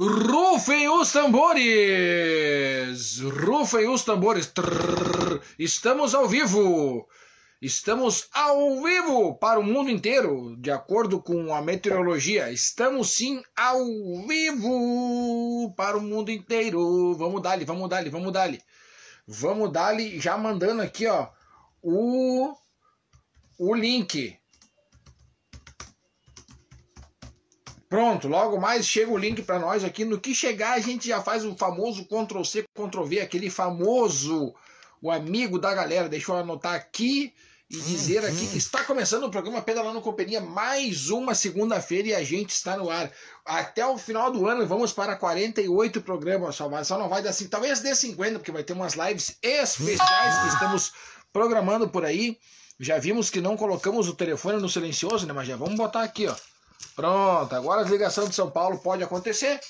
Rufem os tambores! Rufem os tambores! Trrr, estamos ao vivo! Estamos ao vivo para o mundo inteiro, de acordo com a meteorologia. Estamos sim ao vivo para o mundo inteiro. Vamos dar-lhe, vamos dar-lhe, vamos dar-lhe. Vamos dar-lhe, já mandando aqui, ó, o, o link. Pronto, logo mais chega o link para nós aqui. No que chegar, a gente já faz o famoso Ctrl C, Ctrl V, aquele famoso, o amigo da galera. Deixa eu anotar aqui e dizer aqui que está começando o programa Pedalando Companhia, mais uma segunda-feira e a gente está no ar. Até o final do ano vamos para 48 programas, só, vai, só não vai dar assim, talvez dê 50, porque vai ter umas lives especiais que estamos programando por aí. Já vimos que não colocamos o telefone no silencioso, né? Mas já vamos botar aqui, ó. Pronto, agora a ligação de São Paulo pode acontecer,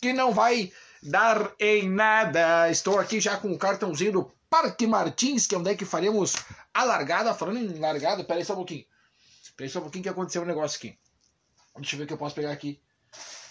que não vai dar em nada. Estou aqui já com o cartãozinho do Parque Martins, que é onde é que faremos a largada. Falando em largada, peraí só um pouquinho. Peraí só um pouquinho que aconteceu um negócio aqui. Deixa eu ver o que eu posso pegar aqui.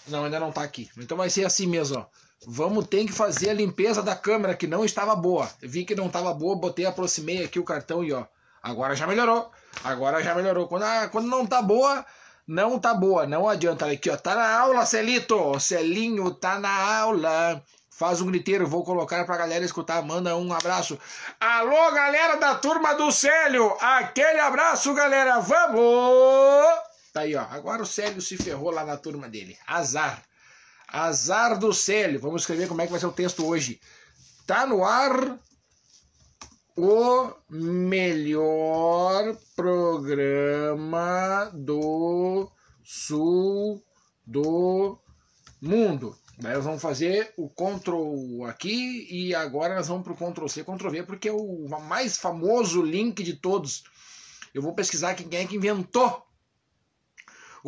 Não, ainda não tá aqui. Então vai ser assim mesmo, ó. Vamos ter que fazer a limpeza da câmera, que não estava boa. vi que não estava boa, botei, aproximei aqui o cartão e ó. Agora já melhorou. Agora já melhorou. Quando, quando não tá boa, não tá boa, não adianta. Aqui, ó, tá na aula, Celito. Celinho tá na aula. Faz um griteiro, vou colocar pra galera escutar. Manda um abraço. Alô, galera da turma do Célio. Aquele abraço, galera. Vamos! Tá aí, ó. Agora o Célio se ferrou lá na turma dele. Azar. Azar do Célio. Vamos escrever como é que vai ser o texto hoje. Tá no ar o melhor programa do sul do mundo. Daí nós vamos fazer o Ctrl aqui e agora nós vamos para o Ctrl C, Ctrl V, porque é o mais famoso link de todos. Eu vou pesquisar quem é que inventou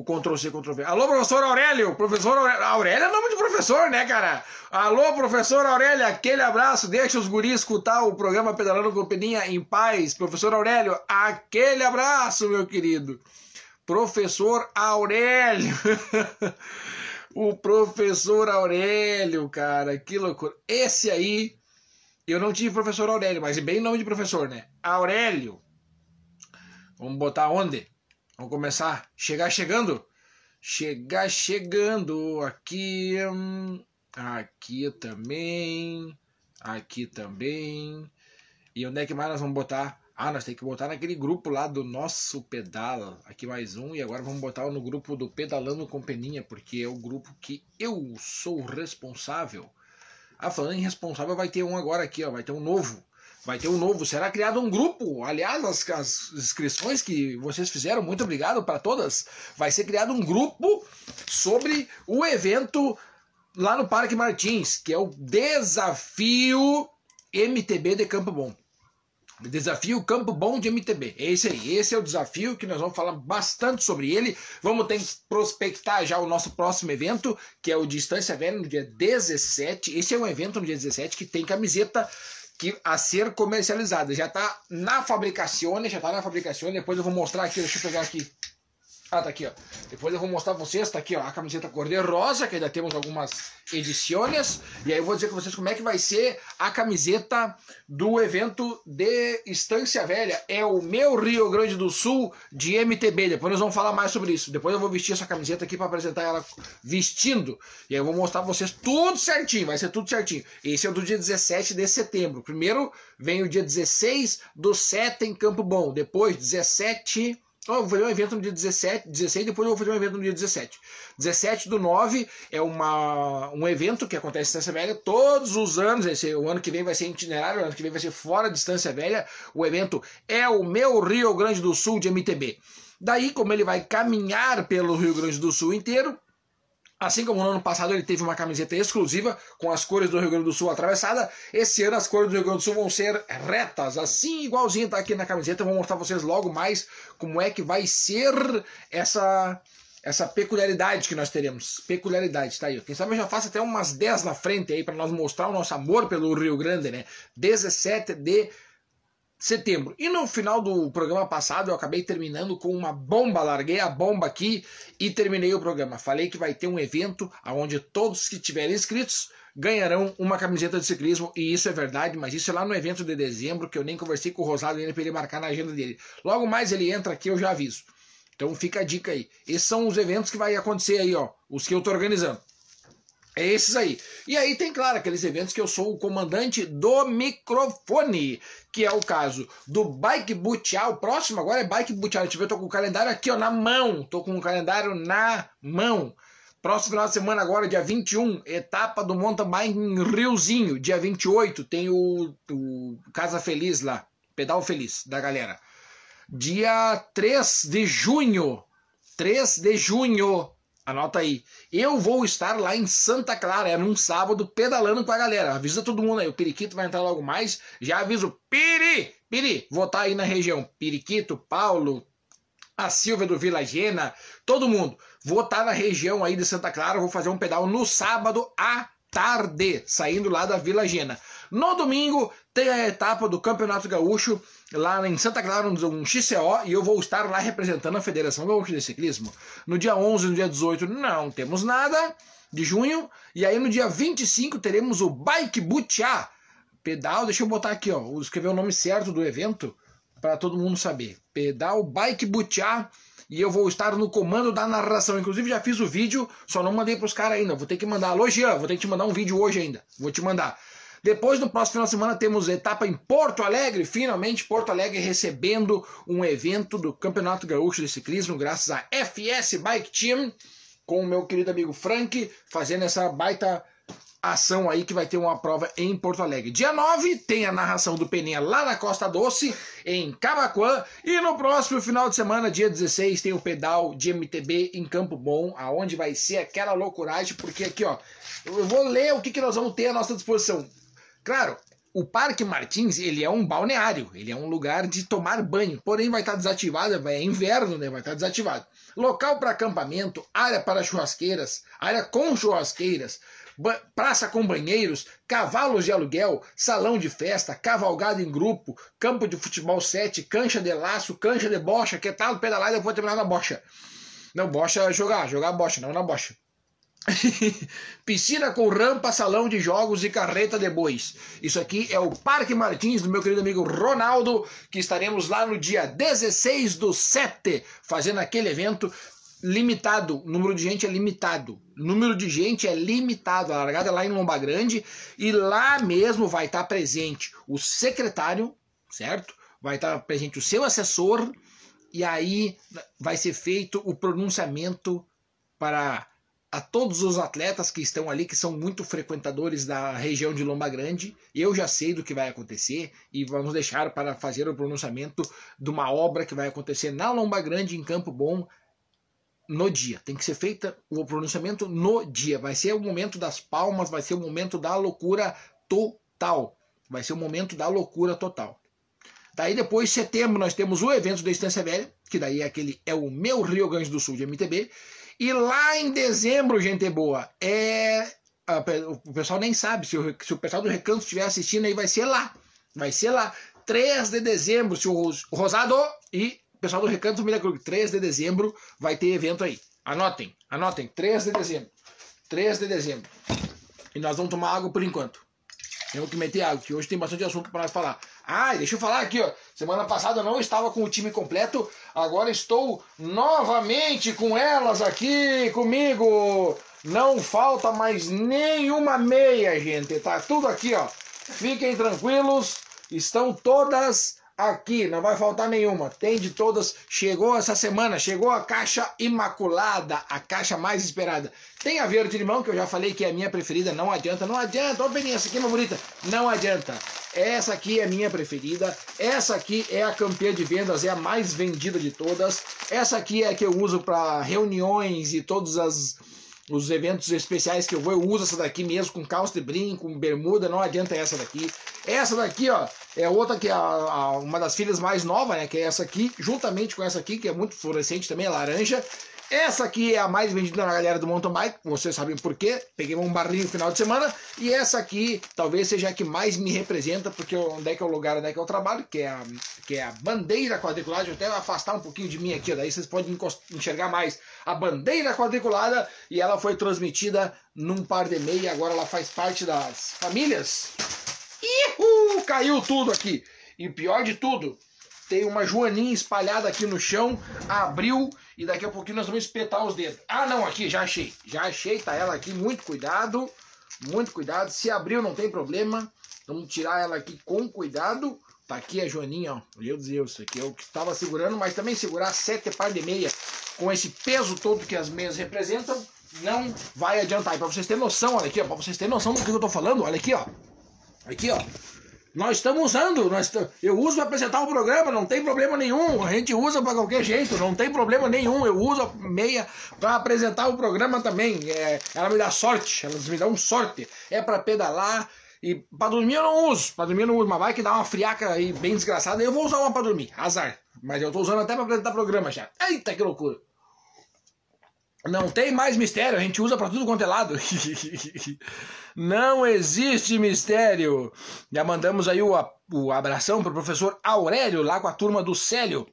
o Ctrl C, Ctrl V. Alô, professor Aurélio! Professor Aurélio, Aurélio é nome de professor, né, cara? Alô, professor Aurélio, aquele abraço. Deixa os guris escutar o programa Pedalando com Peninha em paz. Professor Aurélio, aquele abraço, meu querido. Professor Aurélio. o professor Aurélio, cara, que loucura. Esse aí, eu não tive professor Aurélio, mas bem nome de professor, né? Aurélio. Vamos botar onde? Vamos começar. Chegar chegando. Chegar chegando. Aqui. Hum, aqui também. Aqui também. E onde é que mais nós vamos botar? Ah, nós temos que botar naquele grupo lá do nosso pedal. Aqui mais um. E agora vamos botar no grupo do Pedalando com Peninha, porque é o grupo que eu sou responsável. Ah, falando em responsável, vai ter um agora aqui, ó. Vai ter um novo. Vai ter um novo, será criado um grupo. Aliás, as, as inscrições que vocês fizeram, muito obrigado para todas. Vai ser criado um grupo sobre o evento lá no Parque Martins, que é o Desafio MTB de Campo Bom. Desafio Campo Bom de MTB. É esse aí. Esse é o desafio que nós vamos falar bastante sobre ele. Vamos ter que prospectar já o nosso próximo evento, que é o Distância Velha, no dia 17. Esse é um evento no dia 17 que tem camiseta que a ser comercializada. Já está na fabricação, já está na fabricação. Depois eu vou mostrar aqui, deixa eu pegar aqui. Ah, tá aqui, ó. Depois eu vou mostrar pra vocês, tá aqui, ó, a camiseta cor de rosa, que ainda temos algumas edições. E aí eu vou dizer com vocês como é que vai ser a camiseta do evento de Estância Velha. É o meu Rio Grande do Sul de MTB. Depois nós vamos falar mais sobre isso. Depois eu vou vestir essa camiseta aqui para apresentar ela vestindo. E aí eu vou mostrar pra vocês tudo certinho, vai ser tudo certinho. Esse é o do dia 17 de setembro. Primeiro vem o dia 16 do 7 em Campo Bom. Depois, 17 então, eu vou fazer um evento no dia 17, 16, depois eu vou fazer um evento no dia 17. 17 do 9 é uma, um evento que acontece em Distância Velha todos os anos. Esse, o ano que vem vai ser itinerário, o ano que vem vai ser fora de Distância Velha. O evento é o meu Rio Grande do Sul de MTB. Daí, como ele vai caminhar pelo Rio Grande do Sul inteiro, Assim como no ano passado ele teve uma camiseta exclusiva com as cores do Rio Grande do Sul atravessada, esse ano as cores do Rio Grande do Sul vão ser retas, assim igualzinho tá aqui na camiseta. Eu vou mostrar vocês logo mais como é que vai ser essa essa peculiaridade que nós teremos. Peculiaridade, tá aí. Quem sabe eu já faço até umas 10 na frente aí para nós mostrar o nosso amor pelo Rio Grande, né? 17 de setembro. E no final do programa passado eu acabei terminando com uma bomba, larguei a bomba aqui e terminei o programa. Falei que vai ter um evento onde todos que tiverem inscritos ganharão uma camiseta de ciclismo, e isso é verdade, mas isso é lá no evento de dezembro, que eu nem conversei com o Rosado ainda para ele marcar na agenda dele. Logo mais ele entra aqui, eu já aviso. Então fica a dica aí. Esses são os eventos que vai acontecer aí, ó, os que eu tô organizando. É esses aí. E aí tem, claro, aqueles eventos que eu sou o comandante do microfone, que é o caso do Bike Butial. O próximo agora é Bike Butial. Deixa eu ver, eu tô com o calendário aqui, ó, na mão. Tô com o calendário na mão. Próximo final de semana agora, dia 21, etapa do mountain bike em Riozinho. Dia 28 tem o, o Casa Feliz lá, Pedal Feliz da galera. Dia 3 de junho, 3 de junho, Anota aí. Eu vou estar lá em Santa Clara, é num sábado, pedalando com a galera. Avisa todo mundo aí. O Periquito vai entrar logo mais. Já aviso. Piri! Piri! Vou estar aí na região. Periquito, Paulo, a Silvia do Vila Gena, todo mundo. Vou estar na região aí de Santa Clara. Vou fazer um pedal no sábado à tarde, saindo lá da Vila Gena. No domingo tem a etapa do Campeonato Gaúcho lá em Santa Clara, um XCO, e eu vou estar lá representando a Federação Gaúcha de Ciclismo. No dia 11 e no dia 18 não temos nada de junho, e aí no dia 25 teremos o Bike Butiá. Pedal, deixa eu botar aqui, ó, escrever o nome certo do evento para todo mundo saber. Pedal Bike Butiá e eu vou estar no comando da narração. Inclusive já fiz o vídeo, só não mandei para os caras ainda. Vou ter que mandar. Alô, Jean, vou ter que te mandar um vídeo hoje ainda. Vou te mandar. Depois, no próximo final de semana, temos etapa em Porto Alegre. Finalmente, Porto Alegre recebendo um evento do Campeonato Gaúcho de Ciclismo, graças à FS Bike Team, com o meu querido amigo Frank, fazendo essa baita ação aí que vai ter uma prova em Porto Alegre. Dia 9 tem a narração do Peninha lá na Costa Doce, em Camacuã. E no próximo final de semana, dia 16, tem o pedal de MTB em Campo Bom, aonde vai ser aquela loucuragem, porque aqui, ó, eu vou ler o que, que nós vamos ter à nossa disposição. Claro, o Parque Martins ele é um balneário, ele é um lugar de tomar banho, porém vai estar desativado, é inverno, né? Vai estar desativado. Local para acampamento, área para churrasqueiras, área com churrasqueiras, praça com banheiros, cavalos de aluguel, salão de festa, cavalgada em grupo, campo de futebol 7, cancha de laço, cancha de bocha, que tal pedalar e depois terminar na bocha. Não, bocha é jogar, jogar bocha, não na bocha. Piscina com rampa, salão de jogos e carreta de bois. Isso aqui é o Parque Martins do meu querido amigo Ronaldo, que estaremos lá no dia 16 do 7, fazendo aquele evento limitado. O número de gente é limitado. O número de gente é limitado. A largada é lá em Lomba Grande e lá mesmo vai estar presente o secretário, certo? Vai estar presente o seu assessor e aí vai ser feito o pronunciamento para a todos os atletas que estão ali, que são muito frequentadores da região de Lomba Grande. Eu já sei do que vai acontecer e vamos deixar para fazer o pronunciamento de uma obra que vai acontecer na Lomba Grande, em Campo Bom, no dia. Tem que ser feita o pronunciamento no dia. Vai ser o momento das palmas, vai ser o momento da loucura total. Vai ser o momento da loucura total. Daí depois, em setembro, nós temos o evento da Estância Velha, que daí é aquele é o meu Rio Grande do Sul de MTB. E lá em dezembro, gente boa, é. O pessoal nem sabe, se o, se o pessoal do Recanto estiver assistindo aí, vai ser lá. Vai ser lá. 3 de dezembro, se o Rosado e o pessoal do Recanto Milha Cruz, 3 de dezembro vai ter evento aí. Anotem, anotem, 3 de dezembro. 3 de dezembro. E nós vamos tomar água por enquanto. Temos que meter água, que hoje tem bastante assunto para nós falar. Ah, deixa eu falar aqui, ó. Semana passada eu não estava com o time completo, agora estou novamente com elas aqui comigo. Não falta mais nenhuma meia, gente. Tá tudo aqui, ó. Fiquem tranquilos, estão todas aqui, não vai faltar nenhuma. Tem de todas. Chegou essa semana, chegou a caixa imaculada, a caixa mais esperada. Tem a verde limão, que eu já falei que é a minha preferida, não adianta, não adianta. Ô, Peninha, essa aqui é uma bonita. Não adianta. Essa aqui é a minha preferida. Essa aqui é a campeã de vendas, é a mais vendida de todas. Essa aqui é a que eu uso para reuniões e todas as os eventos especiais que eu vou, eu uso essa daqui mesmo, com calça de brinco, com bermuda, não adianta essa daqui. Essa daqui, ó, é outra que é a, a, uma das filhas mais novas, né, que é essa aqui, juntamente com essa aqui, que é muito fluorescente também, é laranja. Essa aqui é a mais vendida na galera do mountain bike, vocês sabem por quê. Peguei um barrinho no final de semana. E essa aqui talvez seja a que mais me representa, porque onde é que é o lugar onde é que eu trabalho, que é a, que é a bandeira quadriculada. Deixa eu até afastar um pouquinho de mim aqui, daí vocês podem enxergar mais. A bandeira quadriculada e ela foi transmitida num par de meia. Agora ela faz parte das famílias. Ihu! Caiu tudo aqui. E o pior de tudo, tem uma joaninha espalhada aqui no chão, abriu e daqui a pouquinho nós vamos espetar os dedos. Ah, não, aqui, já achei. Já achei, tá ela aqui, muito cuidado. Muito cuidado. Se abriu, não tem problema. Vamos tirar ela aqui com cuidado. Tá aqui a joaninha, ó. Meu Deus, isso aqui é o que estava segurando, mas também segurar sete par de meia com esse peso todo que as meias representam, não vai adiantar. E pra vocês terem noção, olha aqui, ó, pra vocês terem noção do que eu tô falando, olha aqui, ó. Aqui, ó. Nós estamos usando, nós eu uso para apresentar o programa, não tem problema nenhum. A gente usa para qualquer jeito, não tem problema nenhum. Eu uso a meia para apresentar o programa também. É, ela me dá sorte, elas me dão sorte. É para pedalar e para dormir eu não uso. Para dormir eu não uso, mas vai que dá uma friaca aí bem desgraçada. Eu vou usar uma para dormir, azar. Mas eu tô usando até para apresentar programa já. Eita que loucura! Não tem mais mistério, a gente usa para tudo quanto é lado. Não existe mistério. Já mandamos aí o, abração pro professor Aurélio, lá com a turma do Célio.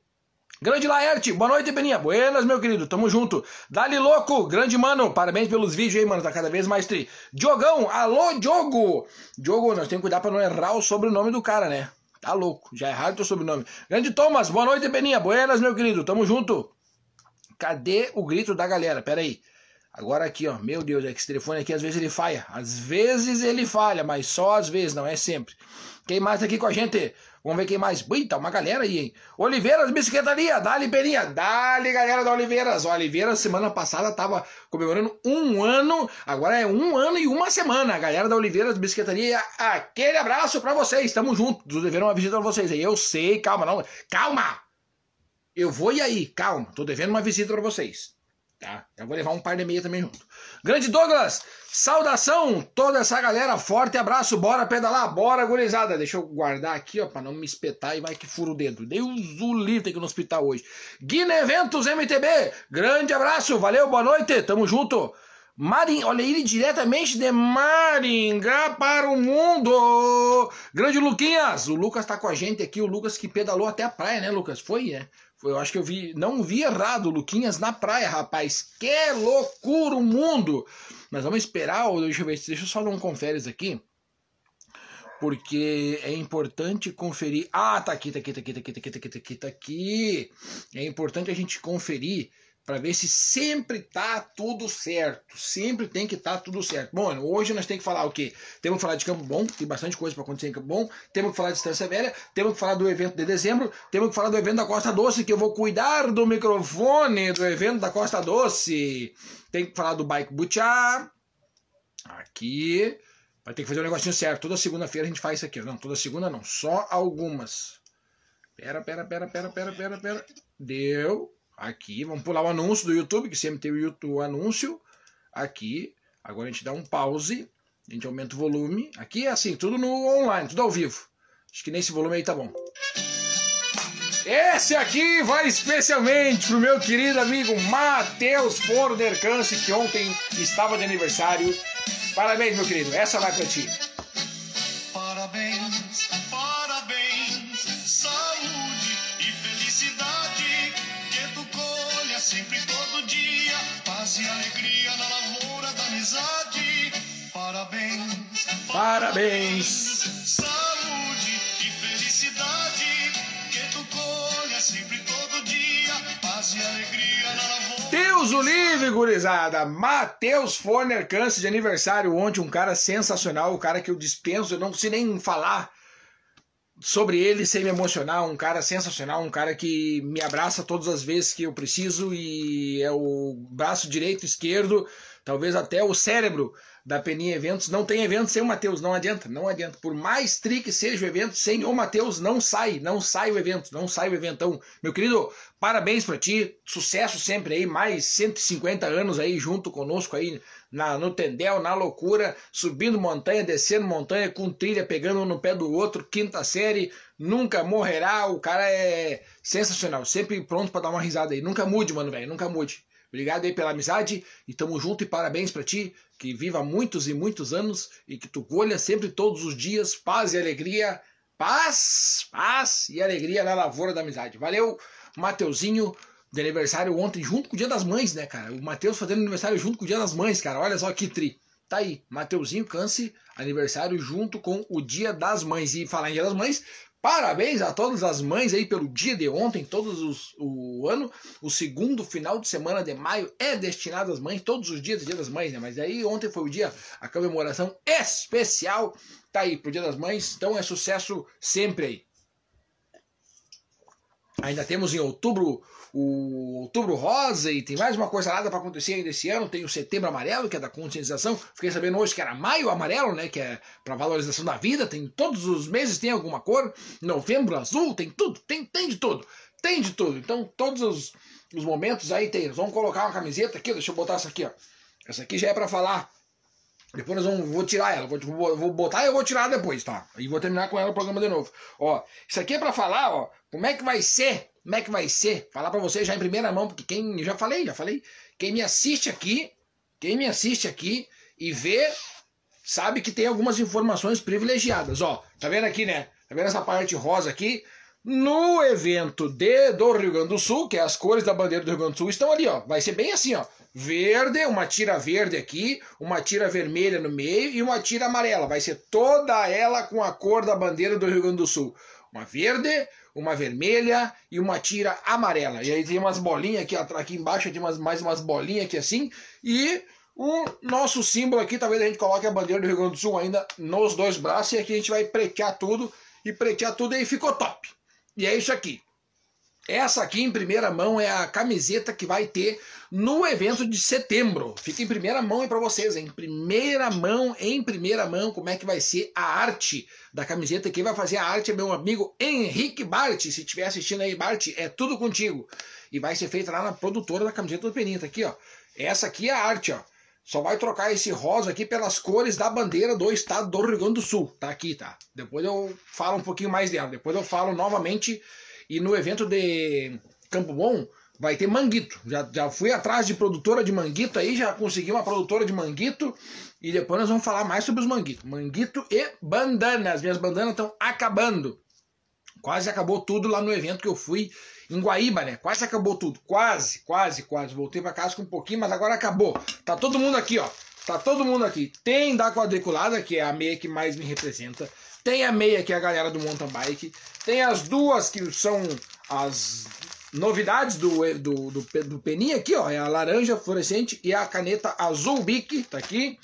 Grande Laerte, boa noite, Beninha. Buenas, meu querido, tamo junto. Dali louco, grande mano, parabéns pelos vídeos aí, mano, tá cada vez mais tri. Diogão, alô, Diogo. Diogo, nós temos que cuidar pra não errar o sobrenome do cara, né? Tá louco, já erraram teu sobrenome. Grande Thomas, boa noite, Beninha. Buenas, meu querido, tamo junto. Cadê o grito da galera? Pera aí. Agora aqui, ó. Meu Deus, é que esse telefone aqui às vezes ele falha. Às vezes ele falha, mas só às vezes, não é sempre. Quem mais tá aqui com a gente? Vamos ver quem mais. Ui, tá uma galera aí, hein? Oliveiras Bicicletaria, dali Peninha, dali galera da Oliveiras. O Oliveiras semana passada tava comemorando um ano, agora é um ano e uma semana. A galera da Oliveiras Bicicletaria, aquele abraço para vocês, tamo junto. Devendo uma visita pra vocês aí. Eu sei, calma, não. Calma! Eu vou e aí, calma, tô devendo uma visita para vocês. Tá? Eu vou levar um par de meia também junto. Grande Douglas, saudação, toda essa galera, forte abraço, bora pedalar, bora gurizada. Deixa eu guardar aqui, ó, pra não me espetar e vai que fura o dedo. Deus o livre aqui no hospital hoje. Guine Eventos MTB, grande abraço, valeu, boa noite, tamo junto. Maring, olha ele diretamente de Maringá para o mundo. Grande Luquinhas, o Lucas tá com a gente aqui, o Lucas que pedalou até a praia, né, Lucas? Foi, né? Eu acho que eu vi, não vi errado, Luquinhas na praia, rapaz. Que loucura o mundo! Mas vamos esperar, deixa eu ver, deixa eu só dar um conferes aqui. Porque é importante conferir. Ah, tá aqui, tá aqui, tá aqui, tá aqui, tá aqui, tá aqui, tá aqui. Tá é importante a gente conferir para ver se sempre tá tudo certo. Sempre tem que estar tá tudo certo. Bom, hoje nós temos que falar o quê? Temos que falar de Campo Bom, tem bastante coisa para acontecer em Campo Bom. Temos que falar de Distância Velha, temos que falar do evento de dezembro, temos que falar do evento da Costa Doce, que eu vou cuidar do microfone do evento da Costa Doce. Tem que falar do Bike Butchar. Aqui. Vai ter que fazer um negocinho certo. Toda segunda-feira a gente faz isso aqui. Não, toda segunda não, só algumas. Pera, pera, pera, pera, pera, pera, pera. Deu. Aqui, vamos pular o anúncio do YouTube, que sempre tem o, YouTube, o anúncio. Aqui, agora a gente dá um pause, a gente aumenta o volume. Aqui é assim, tudo no online, tudo ao vivo. Acho que nesse volume aí tá bom. Esse aqui vai especialmente pro meu querido amigo Matheus Fordercance, que ontem estava de aniversário. Parabéns, meu querido. Essa vai pra ti. O livre, gurizada! Matheus Forner câncer de aniversário ontem, um cara sensacional, o cara que eu dispenso, eu não sei nem falar sobre ele sem me emocionar, um cara sensacional, um cara que me abraça todas as vezes que eu preciso e é o braço direito, esquerdo, talvez até o cérebro da Peninha Eventos. Não tem evento sem o Matheus, não adianta, não adianta. Por mais tri que seja o evento, sem o Matheus não sai, não sai o evento, não sai o eventão. Meu querido, parabéns para ti, sucesso sempre aí, mais 150 anos aí junto conosco aí na, no Tendel, na loucura, subindo montanha, descendo montanha, com trilha, pegando um no pé do outro, quinta série, nunca morrerá, o cara é sensacional, sempre pronto para dar uma risada aí, nunca mude, mano, velho, nunca mude. Obrigado aí pela amizade e tamo junto e parabéns para ti. Que viva muitos e muitos anos e que tu colha sempre todos os dias paz e alegria. Paz, paz e alegria na lavoura da amizade. Valeu, Mateuzinho, de aniversário ontem, junto com o Dia das Mães, né, cara? O Mateus fazendo aniversário junto com o Dia das Mães, cara. Olha só que tri. Tá aí, Mateuzinho Cance, aniversário junto com o Dia das Mães. E falar em Dia das Mães, Parabéns a todas as mães aí pelo dia de ontem, todos os, o ano. O segundo final de semana de maio é destinado às mães, todos os dias do Dia das Mães, né? Mas aí ontem foi o dia, a comemoração especial. Tá aí pro Dia das Mães, então é sucesso sempre aí. Ainda temos em outubro o Outubro Rosa e tem mais uma coisa nada para acontecer ainda esse ano. Tem o Setembro Amarelo, que é da conscientização. Fiquei sabendo hoje que era Maio Amarelo, né? Que é para valorização da vida. Tem todos os meses tem alguma cor. Novembro Azul, tem tudo, tem, tem de tudo. Tem de tudo. Então, todos os, os momentos aí tem. Vamos colocar uma camiseta aqui, deixa eu botar essa aqui, ó. Essa aqui já é para falar. Depois nós vamos, vou tirar ela, vou, vou botar e eu vou tirar depois, tá? E vou terminar com ela o programa de novo. Ó, isso aqui é para falar, ó, como é que vai ser como é que vai ser? Falar para você já em primeira mão, porque quem. Já falei, já falei. Quem me assiste aqui, quem me assiste aqui e vê, sabe que tem algumas informações privilegiadas. Ó, tá vendo aqui, né? Tá vendo essa parte rosa aqui? No evento de, do Rio Grande do Sul, que é as cores da bandeira do Rio Grande do Sul, estão ali, ó. Vai ser bem assim, ó. Verde, uma tira verde aqui, uma tira vermelha no meio e uma tira amarela. Vai ser toda ela com a cor da bandeira do Rio Grande do Sul. Uma verde, uma vermelha e uma tira amarela. E aí tem umas bolinhas aqui, aqui embaixo, tem umas, mais umas bolinhas aqui assim. E o nosso símbolo aqui, talvez a gente coloque a bandeira do Rio Grande do Sul ainda nos dois braços. E aqui a gente vai pretear tudo. E pretear tudo e aí ficou top. E é isso aqui. Essa aqui em primeira mão é a camiseta que vai ter no evento de setembro. Fica em primeira mão aí para vocês, em primeira mão, em primeira mão, como é que vai ser a arte da camiseta. Quem vai fazer a arte é meu amigo Henrique Bart. Se estiver assistindo aí, Bart, é tudo contigo. E vai ser feita lá na produtora da camiseta do tá aqui, ó. Essa aqui é a arte, ó. Só vai trocar esse rosa aqui pelas cores da bandeira do estado do Rio Grande do Sul. Tá aqui, tá? Depois eu falo um pouquinho mais dela. Depois eu falo novamente e no evento de Campo Bom vai ter manguito. Já, já fui atrás de produtora de manguito aí, já consegui uma produtora de manguito. E depois nós vamos falar mais sobre os manguitos. Manguito e bandanas. Minhas bandanas estão acabando. Quase acabou tudo lá no evento que eu fui em Guaíba, né? Quase acabou tudo. Quase, quase, quase. Voltei para casa com um pouquinho, mas agora acabou. Tá todo mundo aqui, ó. Tá todo mundo aqui. Tem da quadriculada, que é a meia que mais me representa. Tem a meia, que é a galera do mountain bike. Tem as duas que são as novidades do, do, do, do Peninha aqui, ó. É a laranja fluorescente e a caneta azul Bic, tá aqui.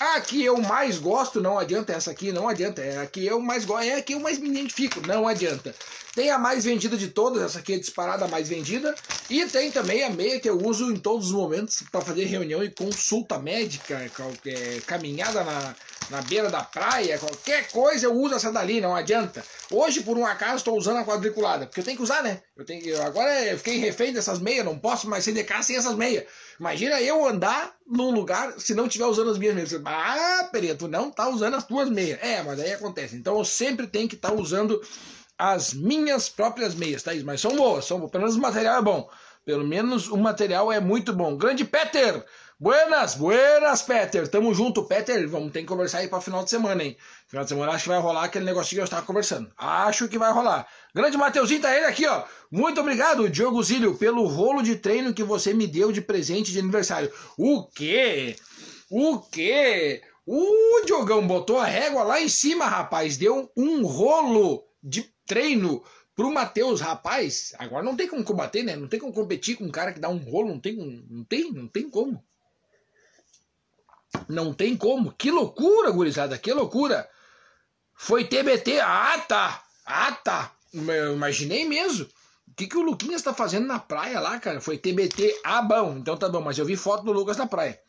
A que eu mais gosto, não adianta essa aqui, não adianta. É a que eu mais gosto, é a que eu mais me identifico, não adianta. Tem a mais vendida de todas, essa aqui é disparada a mais vendida. E tem também a meia que eu uso em todos os momentos para fazer reunião e consulta médica, qualquer caminhada na, na beira da praia, qualquer coisa eu uso essa dali, não adianta. Hoje, por um acaso, estou usando a quadriculada, porque eu tenho que usar, né? Eu tenho que, agora eu fiquei refém dessas meias, não posso mais casa sem essas meias. Imagina eu andar num lugar se não estiver usando as minhas meias. Ah, Pereto, não tá usando as tuas meias. É, mas aí acontece. Então eu sempre tenho que estar tá usando as minhas próprias meias, Thaís. Mas são boas, são boas. Pelo menos o material é bom. Pelo menos o material é muito bom. Grande Peter! Buenas, buenas, Peter. Tamo junto, Peter. Vamos ter que conversar aí para final de semana, hein? Final de semana acho que vai rolar aquele negocinho que eu estava conversando. Acho que vai rolar. Grande Mateuzinho tá ele aqui, ó. Muito obrigado, Diogo Zílio, pelo rolo de treino que você me deu de presente de aniversário. O quê? O quê? O Diogão botou a régua lá em cima, rapaz. Deu um rolo de treino pro Matheus, rapaz. Agora não tem como combater, né? Não tem como competir com um cara que dá um rolo. Não tem, não tem, não tem como. Não tem como. Que loucura, gurizada, que loucura. Foi TBT. Ah, tá. Ah, tá. Eu imaginei mesmo. O que, que o Luquinhas tá fazendo na praia lá, cara? Foi TBT. Ah, bom. Então tá bom. Mas eu vi foto do Lucas na praia.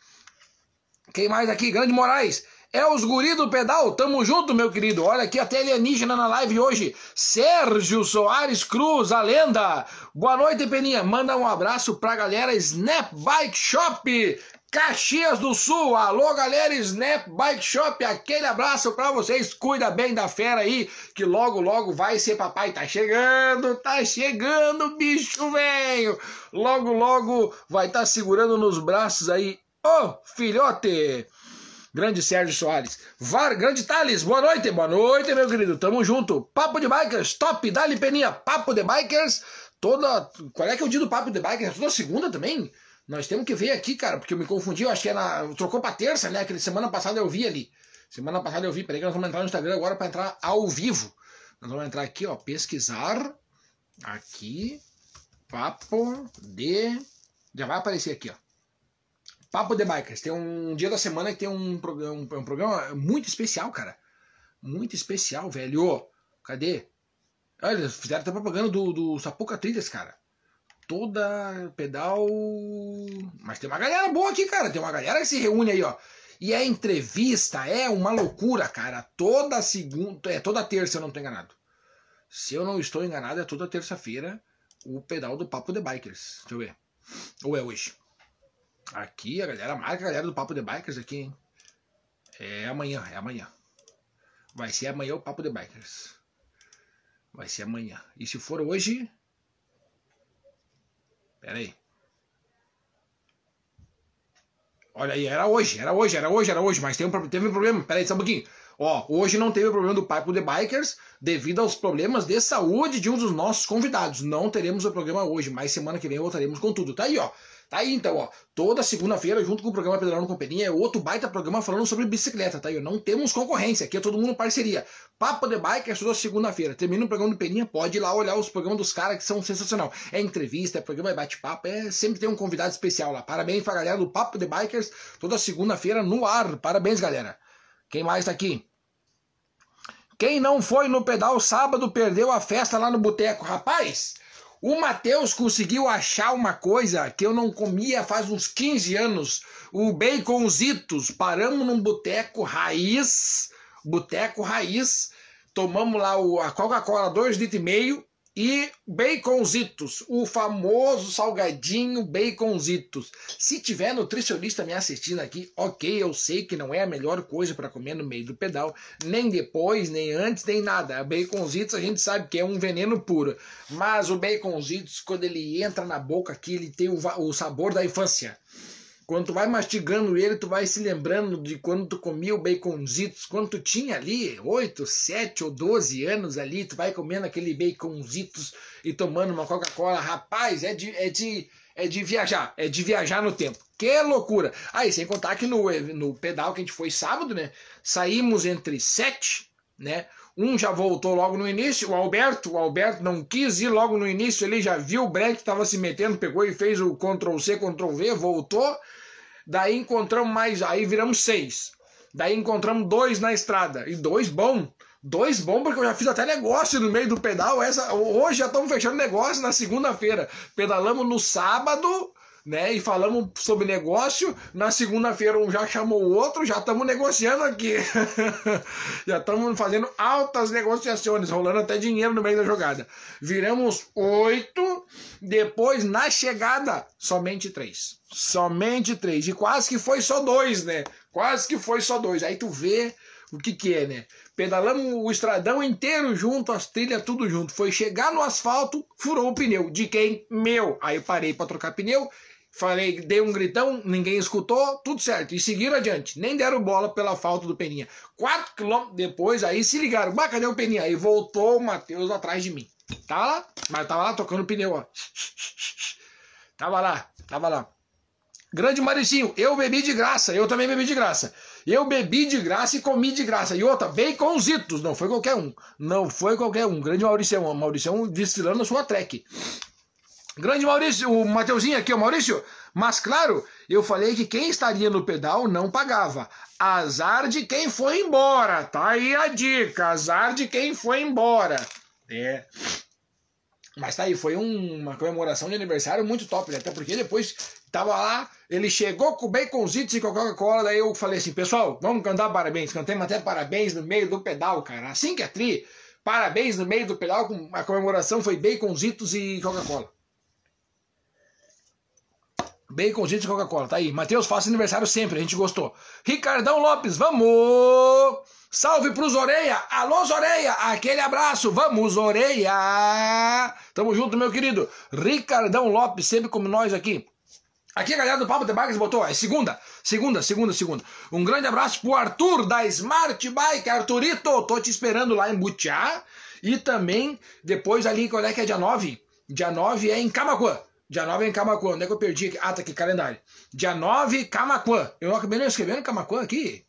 Quem mais aqui? Grande Moraes. É os guri do pedal, tamo junto, meu querido. Olha aqui até alienígena na live hoje. Sérgio Soares Cruz, a lenda. Boa noite, Peninha. Manda um abraço pra galera Snap Bike Shop. Caxias do Sul, alô galera Snap Bike Shop, aquele abraço para vocês, cuida bem da fera aí, que logo logo vai ser papai, tá chegando, tá chegando, bicho velho, logo logo vai estar tá segurando nos braços aí, ô oh, filhote, grande Sérgio Soares, Var, grande Thales, boa noite, boa noite meu querido, tamo junto, Papo de Bikers, top, dali peninha, Papo de Bikers, toda, qual é que é o dia do Papo de Bikers, toda segunda também? Nós temos que ver aqui, cara, porque eu me confundi, eu acho que era. É trocou pra terça, né? Aquele semana passada eu vi ali. Semana passada eu vi, peraí que nós vamos entrar no Instagram agora para entrar ao vivo. Nós vamos entrar aqui, ó, pesquisar. Aqui. Papo de. Já vai aparecer aqui, ó. Papo de Bikers. Tem um dia da semana que tem um programa, um, programa muito especial, cara. Muito especial, velho. Cadê? Olha, fizeram até propaganda do, do Sapuca Trilhas, cara toda pedal. Mas tem uma galera boa aqui, cara. Tem uma galera que se reúne aí, ó. E é entrevista, é uma loucura, cara. Toda segunda, é toda terça, eu não tô enganado. Se eu não estou enganado, é toda terça-feira o pedal do Papo de Bikers. Deixa eu ver. Ou é hoje? Aqui a galera marca a galera do Papo de Bikers aqui, hein? É amanhã, é amanhã. Vai ser amanhã o Papo de Bikers. Vai ser amanhã. E se for hoje, Pera aí. Olha aí, era hoje, era hoje, era hoje, era hoje, mas teve um, teve um problema. Pera aí, só um pouquinho. Ó, hoje não teve o problema do Pipe The Bikers devido aos problemas de saúde de um dos nossos convidados. Não teremos o programa hoje, mas semana que vem voltaremos com tudo. Tá aí, ó. Tá aí então, ó. Toda segunda-feira, junto com o programa Pedalando Companhia, é outro baita programa falando sobre bicicleta, tá aí? Não temos concorrência, aqui é todo mundo parceria. Papo de Bike é toda segunda-feira. Termina o programa do Peninha, pode ir lá olhar os programas dos caras que são sensacional. É entrevista, é programa, é bate-papo, é sempre tem um convidado especial lá. Parabéns pra galera do Papo de Bikers, toda segunda-feira no ar. Parabéns, galera. Quem mais tá aqui? Quem não foi no pedal sábado perdeu a festa lá no boteco. Rapaz, o Matheus conseguiu achar uma coisa que eu não comia faz uns 15 anos. O baconzitos. Paramos num boteco raiz. Boteco raiz. Tomamos lá a Coca-Cola 2 litros e meio e baconzitos, o famoso salgadinho baconzitos. Se tiver nutricionista me assistindo aqui, ok, eu sei que não é a melhor coisa para comer no meio do pedal, nem depois, nem antes, nem nada. Baconzitos a gente sabe que é um veneno puro, mas o baconzitos, quando ele entra na boca aqui, ele tem o, o sabor da infância. Quando tu vai mastigando ele, tu vai se lembrando de quando tu comia o baconzitos, quando tu tinha ali 8, 7 ou 12 anos ali, tu vai comendo aquele baconzitos e tomando uma Coca-Cola. Rapaz, é de, é, de, é de viajar, é de viajar no tempo. Que loucura! Aí, sem contar que no, no pedal que a gente foi sábado, né? Saímos entre 7, né? Um já voltou logo no início, o Alberto, o Alberto não quis ir logo no início, ele já viu o break, estava se metendo, pegou e fez o Ctrl C, Ctrl V, voltou. Daí encontramos mais, aí viramos seis. Daí encontramos dois na estrada. E dois bom. Dois bom, porque eu já fiz até negócio no meio do pedal. Essa, hoje já estamos fechando negócio na segunda-feira. Pedalamos no sábado, né? E falamos sobre negócio. Na segunda-feira um já chamou o outro, já estamos negociando aqui. já estamos fazendo altas negociações, rolando até dinheiro no meio da jogada. Viramos oito, depois na chegada, somente três. Somente três. E quase que foi só dois, né? Quase que foi só dois. Aí tu vê o que que é, né? Pedalamos o estradão inteiro junto, as trilhas tudo junto. Foi chegar no asfalto, furou o pneu. De quem? Meu. Aí eu parei para trocar pneu Falei, dei um gritão, ninguém escutou, tudo certo. E seguiram adiante. Nem deram bola pela falta do Peninha. Quatro quilômetros depois, aí se ligaram. Bah, cadê o Peninha? Aí voltou o Matheus atrás de mim. Tava lá, mas tava lá tocando pneu, ó. Tava lá, tava lá. Grande Maricinho, eu bebi de graça, eu também bebi de graça. Eu bebi de graça e comi de graça. E outra, baconzitos, não foi qualquer um. Não foi qualquer um. Grande Maurício, Maurício desfilando a sua trek. Grande Maurício, o Mateuzinho aqui, o Maurício. Mas claro, eu falei que quem estaria no pedal não pagava. Azar de quem foi embora. Tá aí a dica. Azar de quem foi embora. É. Mas tá aí, foi um, uma comemoração de aniversário muito top, né? Até porque depois tava lá, ele chegou com baconzitos e Coca-Cola, daí eu falei assim, pessoal, vamos cantar parabéns. Cantemos até parabéns no meio do pedal, cara. Assim que é tri, parabéns no meio do pedal, a comemoração foi baconzitos e Coca-Cola. Baconzitos e Coca-Cola, tá aí. Matheus, faça aniversário sempre, a gente gostou. Ricardão Lopes, vamos! Salve pros Oreia! Alô, Zoreia! Aquele abraço! Vamos, Oreia! Tamo junto, meu querido. Ricardão Lopes, sempre como nós aqui. Aqui a galera do Papo de Bikes botou, é segunda, segunda, segunda, segunda. Um grande abraço pro Arthur da Smart Bike. Arthurito, tô te esperando lá em Butiá. E também, depois ali, qual é que é dia 9? Dia 9 é em Camacuã. Dia 9 é em Camacuã. Onde é que eu perdi? Ah, tá aqui, calendário. Dia 9, Camacuã. Eu acabei não escrevendo Camacuã aqui.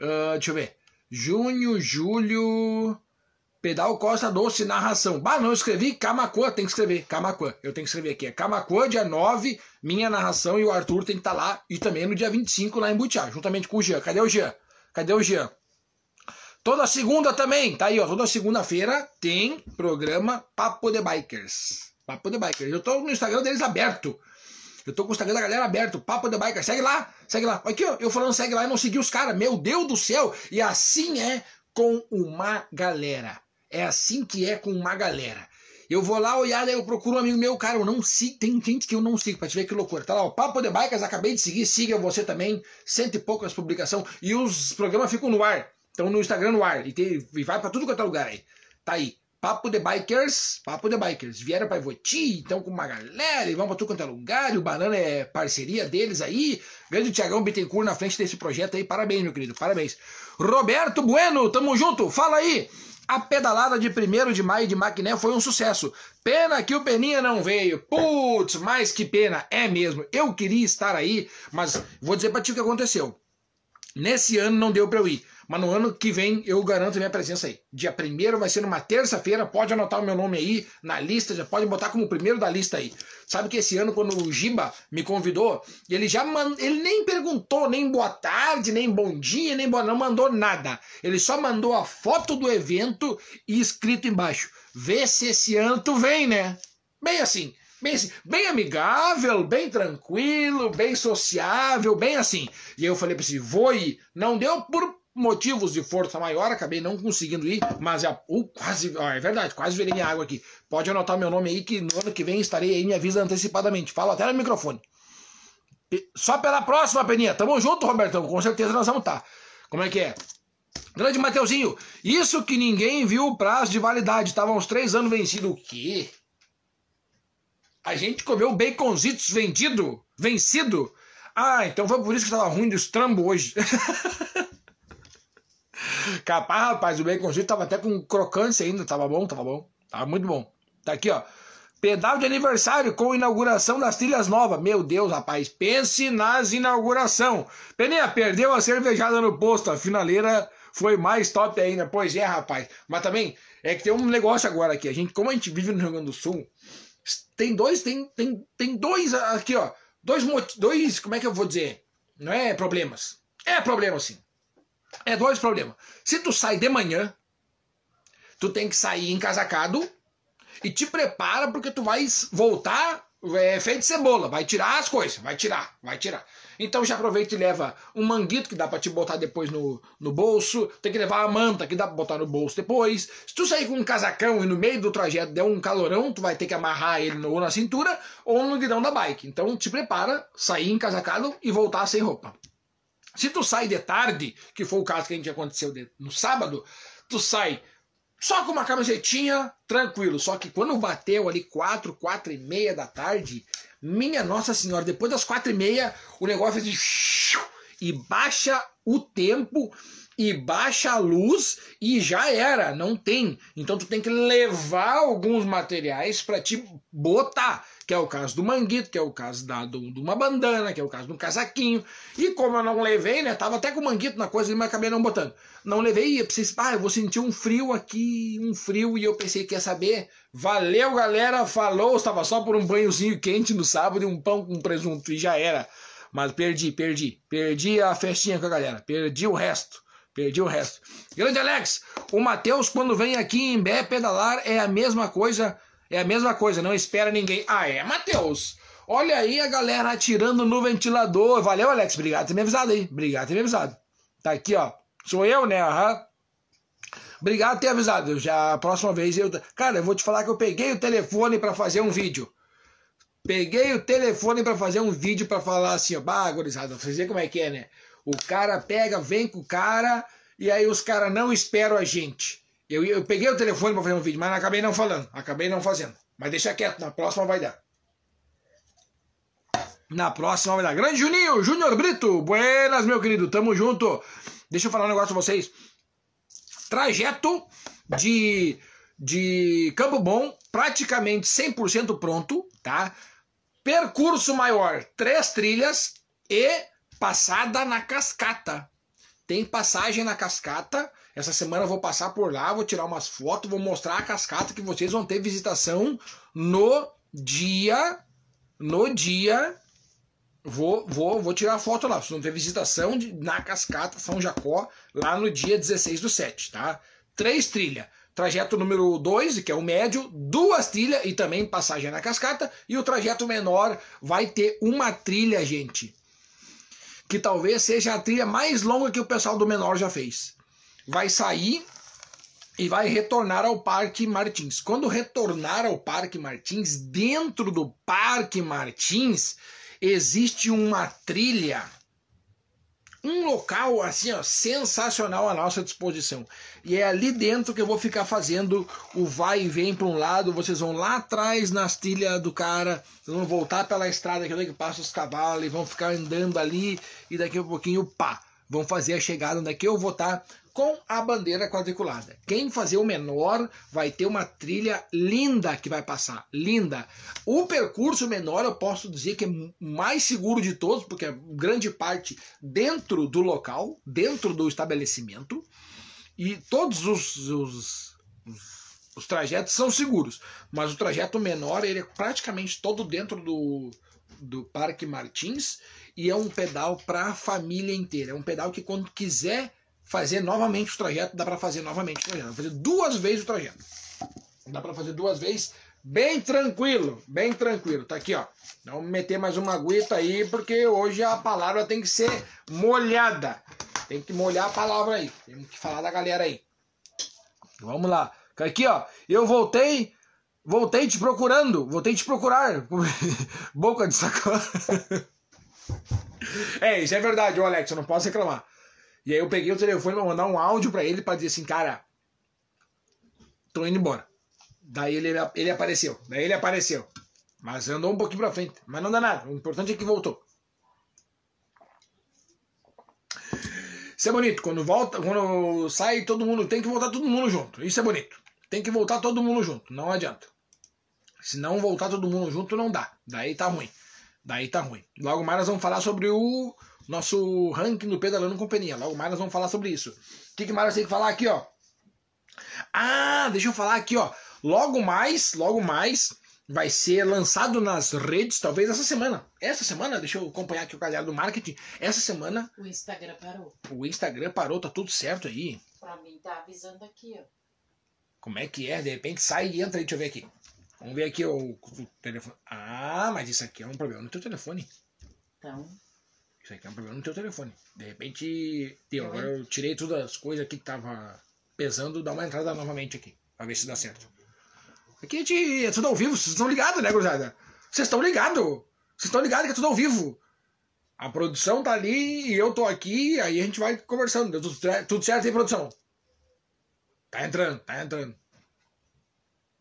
Uh, deixa eu ver. Junho, julho. Pedal Costa Doce, narração. Bah, não escrevi Camacuã, tem que escrever. Camacuã, eu tenho que escrever aqui. É Camacuã, dia 9, minha narração e o Arthur tem que estar tá lá. E também no dia 25 lá em Butiá, juntamente com o Jean. Cadê o Jean? Cadê o Jean? Toda segunda também, tá aí, ó. Toda segunda-feira tem programa Papo de Bikers. Papo de Bikers. Eu tô no Instagram deles aberto. Eu tô com o Instagram da galera aberto, Papo de Bikers. Segue lá, segue lá. Aqui, ó, eu falando segue lá e não segui os caras. Meu Deus do céu! E assim é com uma galera. É assim que é com uma galera. Eu vou lá olhar, eu procuro um amigo meu, cara, eu não sigo, tem gente que eu não sigo, pra te ver que loucura. Tá lá, o Papo de Bikers, acabei de seguir, siga você também, cento e poucas publicações, e os programas ficam no ar, estão no Instagram no ar, e, tem, e vai pra tudo quanto é lugar aí. Tá aí, Papo de Bikers, Papo de Bikers, vieram pra Ivoti, então com uma galera, e vão pra tudo quanto é lugar, e o Banana é parceria deles aí, grande Tiagão Bittencourt na frente desse projeto aí, parabéns, meu querido, parabéns. Roberto Bueno, tamo junto, fala aí! A pedalada de 1 de maio de Maquiné foi um sucesso. Pena que o Peninha não veio. Putz, mais que pena. É mesmo. Eu queria estar aí, mas vou dizer pra ti o que aconteceu. Nesse ano não deu pra eu ir. Mas no ano que vem eu garanto minha presença aí. Dia 1 vai ser numa terça-feira. Pode anotar o meu nome aí na lista, já pode botar como primeiro da lista aí. Sabe que esse ano, quando o Giba me convidou, ele já ele nem perguntou, nem boa tarde, nem bom dia, nem boa. Não mandou nada. Ele só mandou a foto do evento e escrito embaixo: Vê se esse ano tu vem, né? Bem assim. Bem, assim, bem amigável, bem tranquilo, bem sociável, bem assim. E eu falei para ele, vou ir. Não deu por motivos de força maior, acabei não conseguindo ir, mas é, uh, quase, é verdade, quase virei minha água aqui. Pode anotar meu nome aí que no ano que vem estarei aí, me avisa antecipadamente. Falo até no microfone. Só pela próxima, Peninha. Tamo junto, Robertão. Com certeza nós vamos estar. Tá. Como é que é? Grande Mateuzinho, isso que ninguém viu o prazo de validade. Tava uns três anos vencido. O quê? A gente comeu baconzitos vendido? Vencido? Ah, então foi por isso que tava ruim do estrambo hoje. Capaz, rapaz, o baconzito tava até com crocância ainda. Tava bom, tava bom. Tava muito bom. Tá aqui, ó. Pedal de aniversário com inauguração das trilhas novas. Meu Deus, rapaz, pense nas inauguração. Peninha, perdeu a cervejada no posto. A finaleira foi mais top ainda. Pois é, rapaz. Mas também é que tem um negócio agora aqui. A gente, como a gente vive no Rio Grande do Sul, tem dois, tem, tem, tem dois aqui, ó. Dois, dois, como é que eu vou dizer? Não é problemas. É problema, sim. É dois problemas. Se tu sai de manhã, tu tem que sair encasacado e te prepara porque tu vai voltar é, feito cebola. Vai tirar as coisas, vai tirar, vai tirar. Então já aproveita e leva um manguito que dá para te botar depois no, no bolso. Tem que levar a manta que dá para botar no bolso depois. Se tu sair com um casacão e no meio do trajeto der um calorão, tu vai ter que amarrar ele ou na cintura ou no guidão da bike. Então te prepara, sair encasacado e voltar sem roupa. Se tu sai de tarde, que foi o caso que a gente aconteceu no sábado, tu sai só com uma camisetinha, tranquilo. Só que quando bateu ali quatro, quatro e meia da tarde, minha Nossa Senhora, depois das quatro e meia, o negócio fez de... e baixa o tempo e baixa a luz e já era, não tem. Então tu tem que levar alguns materiais para te botar que é o caso do manguito, que é o caso da, do, de uma bandana, que é o caso um casaquinho. E como eu não levei, né? Tava até com o manguito na coisa, mas acabei não botando. Não levei, eu pensei, ah, eu vou sentir um frio aqui, um frio, e eu pensei que ia saber. Valeu, galera, falou, estava só por um banhozinho quente no sábado e um pão com presunto, e já era. Mas perdi, perdi. Perdi a festinha com a galera, perdi o resto. Perdi o resto. Grande Alex, o Matheus, quando vem aqui em Bé pedalar, é a mesma coisa é a mesma coisa, não espera ninguém. Ah, é, Matheus. Olha aí a galera atirando no ventilador. Valeu, Alex. Obrigado por ter me avisado aí. Obrigado por ter me avisado. Tá aqui, ó. Sou eu, né? Aham. Obrigado por ter avisado. Já a próxima vez eu. Cara, eu vou te falar que eu peguei o telefone para fazer um vídeo. Peguei o telefone para fazer um vídeo para falar assim, ó, bah, gurizada, vocês como é que é, né? O cara pega, vem com o cara, e aí os caras não esperam a gente. Eu, eu peguei o telefone para fazer um vídeo, mas acabei não falando, acabei não fazendo. Mas deixa quieto, na próxima vai dar. Na próxima vai dar. Grande Juninho, Júnior Brito, buenas, meu querido, tamo junto. Deixa eu falar um negócio pra vocês. Trajeto de, de Campo Bom, praticamente 100% pronto, tá? Percurso maior, três trilhas e passada na cascata. Tem passagem na cascata. Essa semana eu vou passar por lá, vou tirar umas fotos, vou mostrar a cascata que vocês vão ter visitação no dia. No dia. Vou, vou, vou tirar a foto lá. Vocês vão ter visitação de, na cascata São Jacó lá no dia 16 do 7, tá? Três trilhas. Trajeto número 2, que é o médio, duas trilhas e também passagem na cascata. E o trajeto menor vai ter uma trilha, gente que talvez seja a trilha mais longa que o pessoal do menor já fez. Vai sair e vai retornar ao Parque Martins. Quando retornar ao Parque Martins, dentro do Parque Martins existe uma trilha um local assim, ó, sensacional à nossa disposição. E é ali dentro que eu vou ficar fazendo o vai e vem para um lado, vocês vão lá atrás nas trilhas do cara, vão voltar pela estrada que passa os cavalos e vão ficar andando ali e daqui a pouquinho pá, vão fazer a chegada onde é que eu vou estar tá com a bandeira quadriculada. Quem fazer o menor vai ter uma trilha linda que vai passar, linda. O percurso menor eu posso dizer que é mais seguro de todos, porque é grande parte dentro do local, dentro do estabelecimento, e todos os, os, os, os trajetos são seguros, mas o trajeto menor ele é praticamente todo dentro do, do Parque Martins e é um pedal para a família inteira. É um pedal que quando quiser fazer novamente o trajeto, dá para fazer novamente o trajeto. Dá fazer duas vezes o trajeto. Dá para fazer duas vezes, bem tranquilo, bem tranquilo. Tá aqui, ó. Vamos meter mais uma aguita aí, porque hoje a palavra tem que ser molhada. Tem que molhar a palavra aí. Temos que falar da galera aí. Vamos lá. Aqui, ó. Eu voltei, voltei te procurando, voltei te procurar. Boca de sacola. é, isso é verdade, ô Alex, eu não posso reclamar. E aí eu peguei o telefone pra mandar um áudio para ele para dizer assim, cara, tô indo embora. Daí ele, ele apareceu. Daí ele apareceu. Mas andou um pouquinho pra frente. Mas não dá nada. O importante é que voltou. Isso é bonito. Quando volta, quando sai todo mundo, tem que voltar todo mundo junto. Isso é bonito. Tem que voltar todo mundo junto. Não adianta. Se não voltar todo mundo junto, não dá. Daí tá ruim. Daí tá ruim. Logo mais nós vamos falar sobre o nosso ranking do Pedalando Companhia. Logo mais nós vamos falar sobre isso. O que, que mais eu tenho que falar aqui, ó? Ah, deixa eu falar aqui, ó. Logo mais, logo mais, vai ser lançado nas redes, talvez essa semana. Essa semana, deixa eu acompanhar aqui o galera do marketing. Essa semana. O Instagram parou. O Instagram parou, tá tudo certo aí. Pra mim tá avisando aqui, ó. Como é que é? De repente sai e entra aí, deixa eu ver aqui. Vamos ver aqui o, o telefone. Ah, mas isso aqui é um problema no teu telefone. Então. Isso aqui é um problema no teu telefone. De repente. Agora eu tirei todas as coisas aqui que tava pesando, dá uma entrada novamente aqui, pra ver se dá certo. Aqui a gente, é tudo ao vivo, vocês estão ligados, né, gurizada? Vocês estão ligados? Vocês estão ligados que é tudo ao vivo. A produção tá ali e eu tô aqui, aí a gente vai conversando. Deu tudo, tudo certo aí, produção? Tá entrando, tá entrando.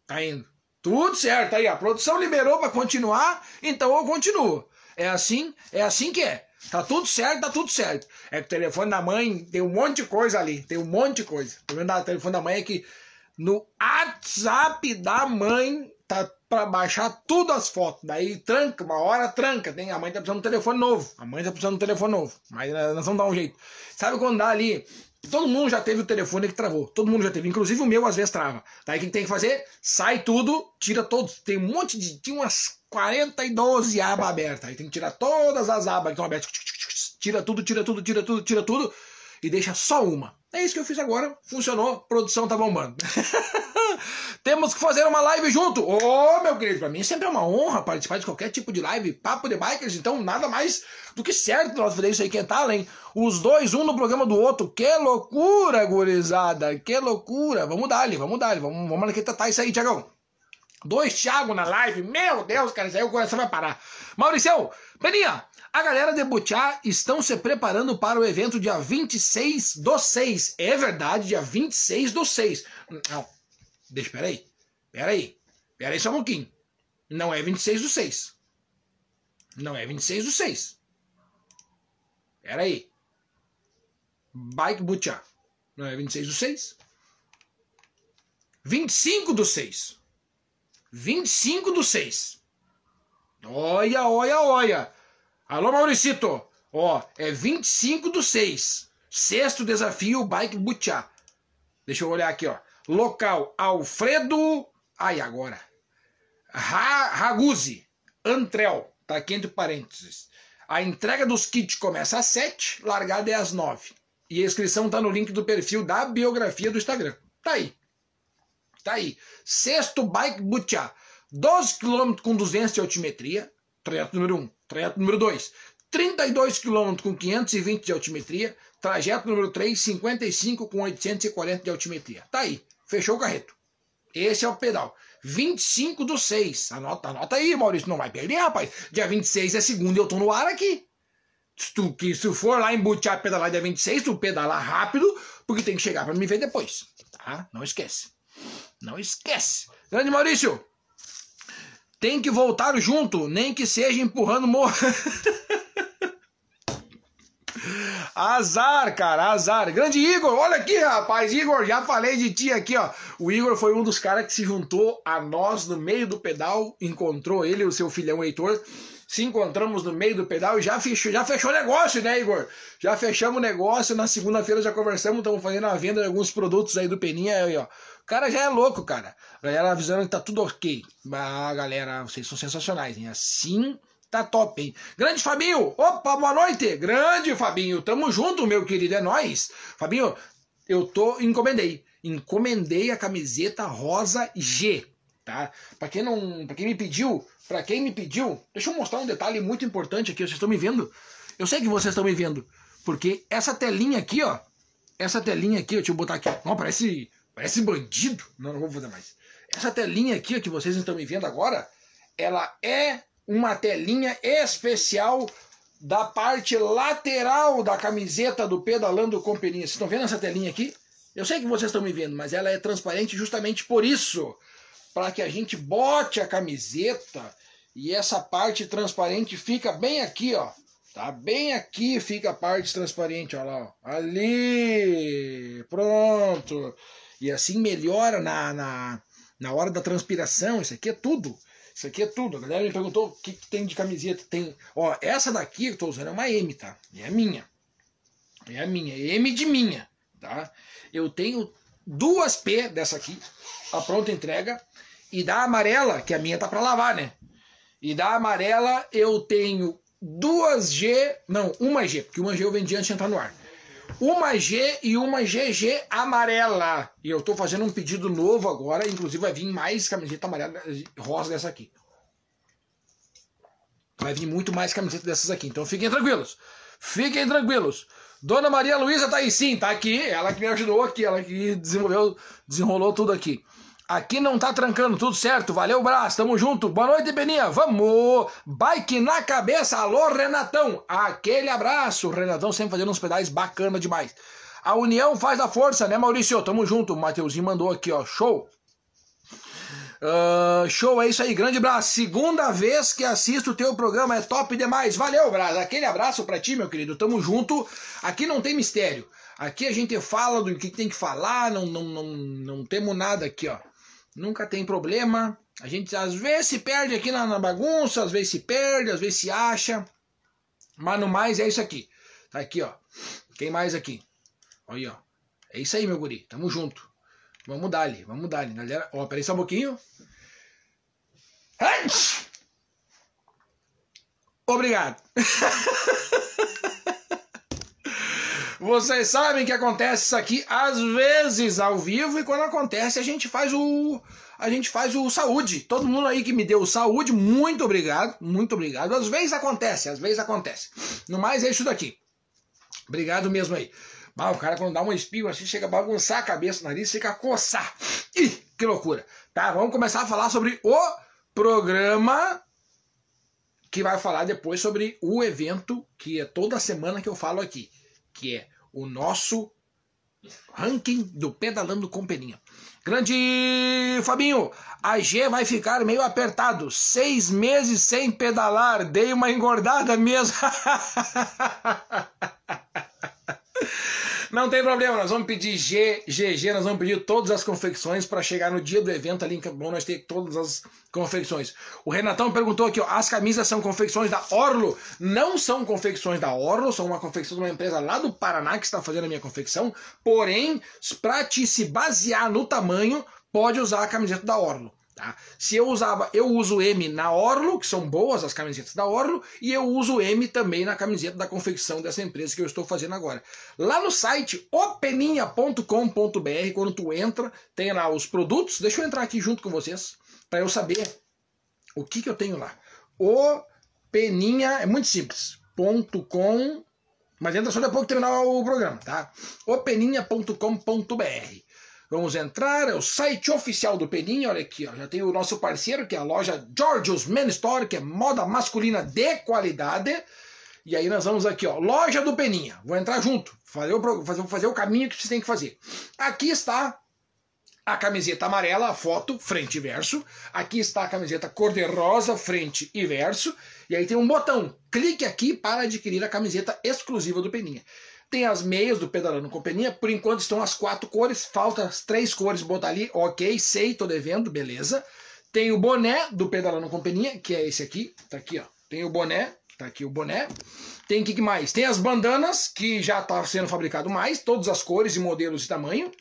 Tá indo. Tudo certo aí, a produção liberou para continuar, então eu continuo. É assim, é assim que é. Tá tudo certo, tá tudo certo. É que o telefone da mãe tem um monte de coisa ali. Tem um monte de coisa. O problema do telefone da mãe é que no WhatsApp da mãe tá para baixar tudo as fotos. Daí tranca, uma hora tranca. Tem, a mãe tá precisando de um telefone novo. A mãe tá precisando de um telefone novo. Mas nós vamos dar um jeito. Sabe quando dá ali? Todo mundo já teve o telefone que travou. Todo mundo já teve. Inclusive o meu às vezes trava. Daí o que tem que fazer? Sai tudo, tira todos. Tem um monte de. Tinha umas 42 abas abertas. Aí tem que tirar todas as abas que estão abertas. Tira tudo, tira tudo, tira tudo, tira tudo. E deixa só uma. É isso que eu fiz agora. Funcionou. Produção tá bombando. Temos que fazer uma live junto. Ô, oh, meu querido, pra mim sempre é uma honra participar de qualquer tipo de live. Papo de bikers, então nada mais do que certo nós fazer isso aí. Que tal, hein? Os dois, um no programa do outro. Que loucura, gurizada. Que loucura. Vamos dar ali, vamos dar ali. Vamos, vamos aqui tratar isso aí, Tiagão. Dois Thiago na live. Meu Deus, cara, isso aí o coração vai parar. Maurício, Peninha, a galera de Butiá estão se preparando para o evento dia 26 do 6. É verdade, dia 26 do 6. Não, deixa, peraí. Peraí. Peraí só um pouquinho. Não é 26 do 6. Não é 26 do 6. Peraí. Bike Butiá. Não é 26 do 6? 25 do 6. 25 do 6. Olha, olha, olha. Alô, Mauricito. Ó, é 25 do 6. Sexto desafio, Bike Butiá. Deixa eu olhar aqui, ó. Local, Alfredo... Ai, agora. Ra Raguzzi. Antrel. Tá aqui entre parênteses. A entrega dos kits começa às 7, largada é às 9. E a inscrição tá no link do perfil da biografia do Instagram. Tá aí. Tá aí. Sexto Bike Butiá. 12 km com 200 de altimetria. Trajeto número 1. Trajeto número 2. 32 km com 520 de altimetria. Trajeto número 3, 55 com 840 de altimetria. Tá aí. Fechou o carreto. Esse é o pedal. 25 do 6. Anota, anota aí, Maurício. Não vai perder, rapaz. Dia 26 é segunda e eu tô no ar aqui. Se tu, que, se for lá em Butiá pedalar dia 26, tu pedalar rápido, porque tem que chegar para me ver depois. Tá? Não esquece. Não esquece. Grande Maurício, tem que voltar junto, nem que seja empurrando morro. azar, cara, azar. Grande Igor, olha aqui, rapaz. Igor, já falei de ti aqui, ó. O Igor foi um dos caras que se juntou a nós no meio do pedal, encontrou ele o seu filhão Heitor. Se encontramos no meio do pedal e já fechou, já fechou negócio, né, Igor? Já fechamos o negócio. Na segunda-feira já conversamos, estamos fazendo a venda de alguns produtos aí do Peninha aí, ó. O cara já é louco, cara. A galera avisando que tá tudo ok. Mas, galera, vocês são sensacionais, hein? Assim tá top, hein? Grande Fabinho! Opa, boa noite! Grande Fabinho! Tamo junto, meu querido, é nóis! Fabinho, eu tô. Encomendei. Encomendei a camiseta rosa G, tá? Pra quem não. Pra quem me pediu, pra quem me pediu, deixa eu mostrar um detalhe muito importante aqui. Vocês estão me vendo? Eu sei que vocês estão me vendo. Porque essa telinha aqui, ó. Essa telinha aqui, deixa eu botar aqui. Não, parece. Parece bandido. Não, não vou fazer mais. Essa telinha aqui, ó, que vocês estão me vendo agora, ela é uma telinha especial da parte lateral da camiseta do Pedalando com Peninha. Vocês estão vendo essa telinha aqui? Eu sei que vocês estão me vendo, mas ela é transparente justamente por isso. Para que a gente bote a camiseta e essa parte transparente fica bem aqui, ó. Tá bem aqui fica a parte transparente, ó lá. Ó. Ali! Pronto! E assim melhora na, na, na hora da transpiração. Isso aqui é tudo. Isso aqui é tudo. A galera me perguntou o que, que tem de camiseta. Tem, ó, essa daqui que eu tô usando é uma M, tá? É minha. É a minha. É M de minha, tá? Eu tenho duas P dessa aqui, a pronta entrega, e da amarela, que a minha tá para lavar, né? E da amarela eu tenho duas G, não, uma G, porque uma G eu vendi antes de entrar no ar. Uma G e uma GG amarela. E eu tô fazendo um pedido novo agora, inclusive vai vir mais camiseta amarela rosa dessa aqui. Vai vir muito mais camiseta dessas aqui. Então fiquem tranquilos. Fiquem tranquilos. Dona Maria Luísa tá aí sim, tá aqui. Ela que me ajudou aqui, ela que desenvolveu, desenrolou tudo aqui. Aqui não tá trancando, tudo certo. Valeu, braço, tamo junto. Boa noite, Beninha. Vamos! Bike na cabeça. Alô, Renatão. Aquele abraço. Renatão sempre fazendo uns pedais bacana demais. A união faz a força, né, Maurício? Tamo junto. O Mateuzinho mandou aqui, ó. Show. Uh, show, é isso aí. Grande abraço. Segunda vez que assisto o teu programa. É top demais. Valeu, braço. Aquele abraço pra ti, meu querido. Tamo junto. Aqui não tem mistério. Aqui a gente fala do que tem que falar. Não, não, não, não temos nada aqui, ó. Nunca tem problema. A gente às vezes se perde aqui na, na, bagunça, às vezes se perde, às vezes se acha. Mas no mais é isso aqui. Tá aqui, ó. Quem mais aqui? Olha ó. É isso aí, meu guri. Tamo junto. Vamos dar ali, vamos dar ali, galera. Ó, peraí só um pouquinho. Obrigado. Vocês sabem que acontece isso aqui às vezes ao vivo e quando acontece a gente faz o a gente faz o saúde. Todo mundo aí que me deu saúde, muito obrigado, muito obrigado. Às vezes acontece, às vezes acontece. No mais é isso daqui. Obrigado mesmo aí. Bah, o cara quando dá um espirro assim chega a bagunçar a cabeça, o nariz fica a coçar. Ih, Que loucura. Tá, vamos começar a falar sobre o programa que vai falar depois sobre o evento que é toda semana que eu falo aqui, que é o nosso ranking do Pedalando com Peninha. Grande Fabinho, a G vai ficar meio apertado. Seis meses sem pedalar, dei uma engordada mesmo. Não tem problema, nós vamos pedir G, GG, nós vamos pedir todas as confecções para chegar no dia do evento ali em Campo Bom, nós ter todas as confecções. O Renatão perguntou aqui, ó, as camisas são confecções da Orlo? Não são confecções da Orlo, são uma confecção de uma empresa lá do Paraná que está fazendo a minha confecção, porém, para te se basear no tamanho, pode usar a camiseta da Orlo. Tá? Se eu usava, eu uso M na Orlo, que são boas as camisetas da Orlo, e eu uso M também na camiseta da confecção dessa empresa que eu estou fazendo agora. Lá no site openinha.com.br, quando tu entra, tem lá os produtos. Deixa eu entrar aqui junto com vocês para eu saber o que, que eu tenho lá. O Peninha é muito simples. .com, mas entra só depois que terminar o programa, tá? openinha.com.br. Vamos entrar, é o site oficial do Peninha, olha aqui, ó, já tem o nosso parceiro, que é a loja George's Men Store, que é moda masculina de qualidade. E aí nós vamos aqui, ó, loja do Peninha. Vou entrar junto, fazer o, fazer, fazer o caminho que você tem que fazer. Aqui está a camiseta amarela, a foto, frente e verso. Aqui está a camiseta cor-de-rosa, frente e verso. E aí tem um botão. Clique aqui para adquirir a camiseta exclusiva do Peninha. Tem as meias do Pedalando com Peninha. Por enquanto estão as quatro cores. Falta as três cores botar ali. Ok, sei, tô devendo, beleza. Tem o boné do Pedalando com Peninha, que é esse aqui. Tá aqui, ó. Tem o boné. Tá aqui o boné. Tem o que mais? Tem as bandanas, que já está sendo fabricado mais. Todas as cores e modelos e tamanho.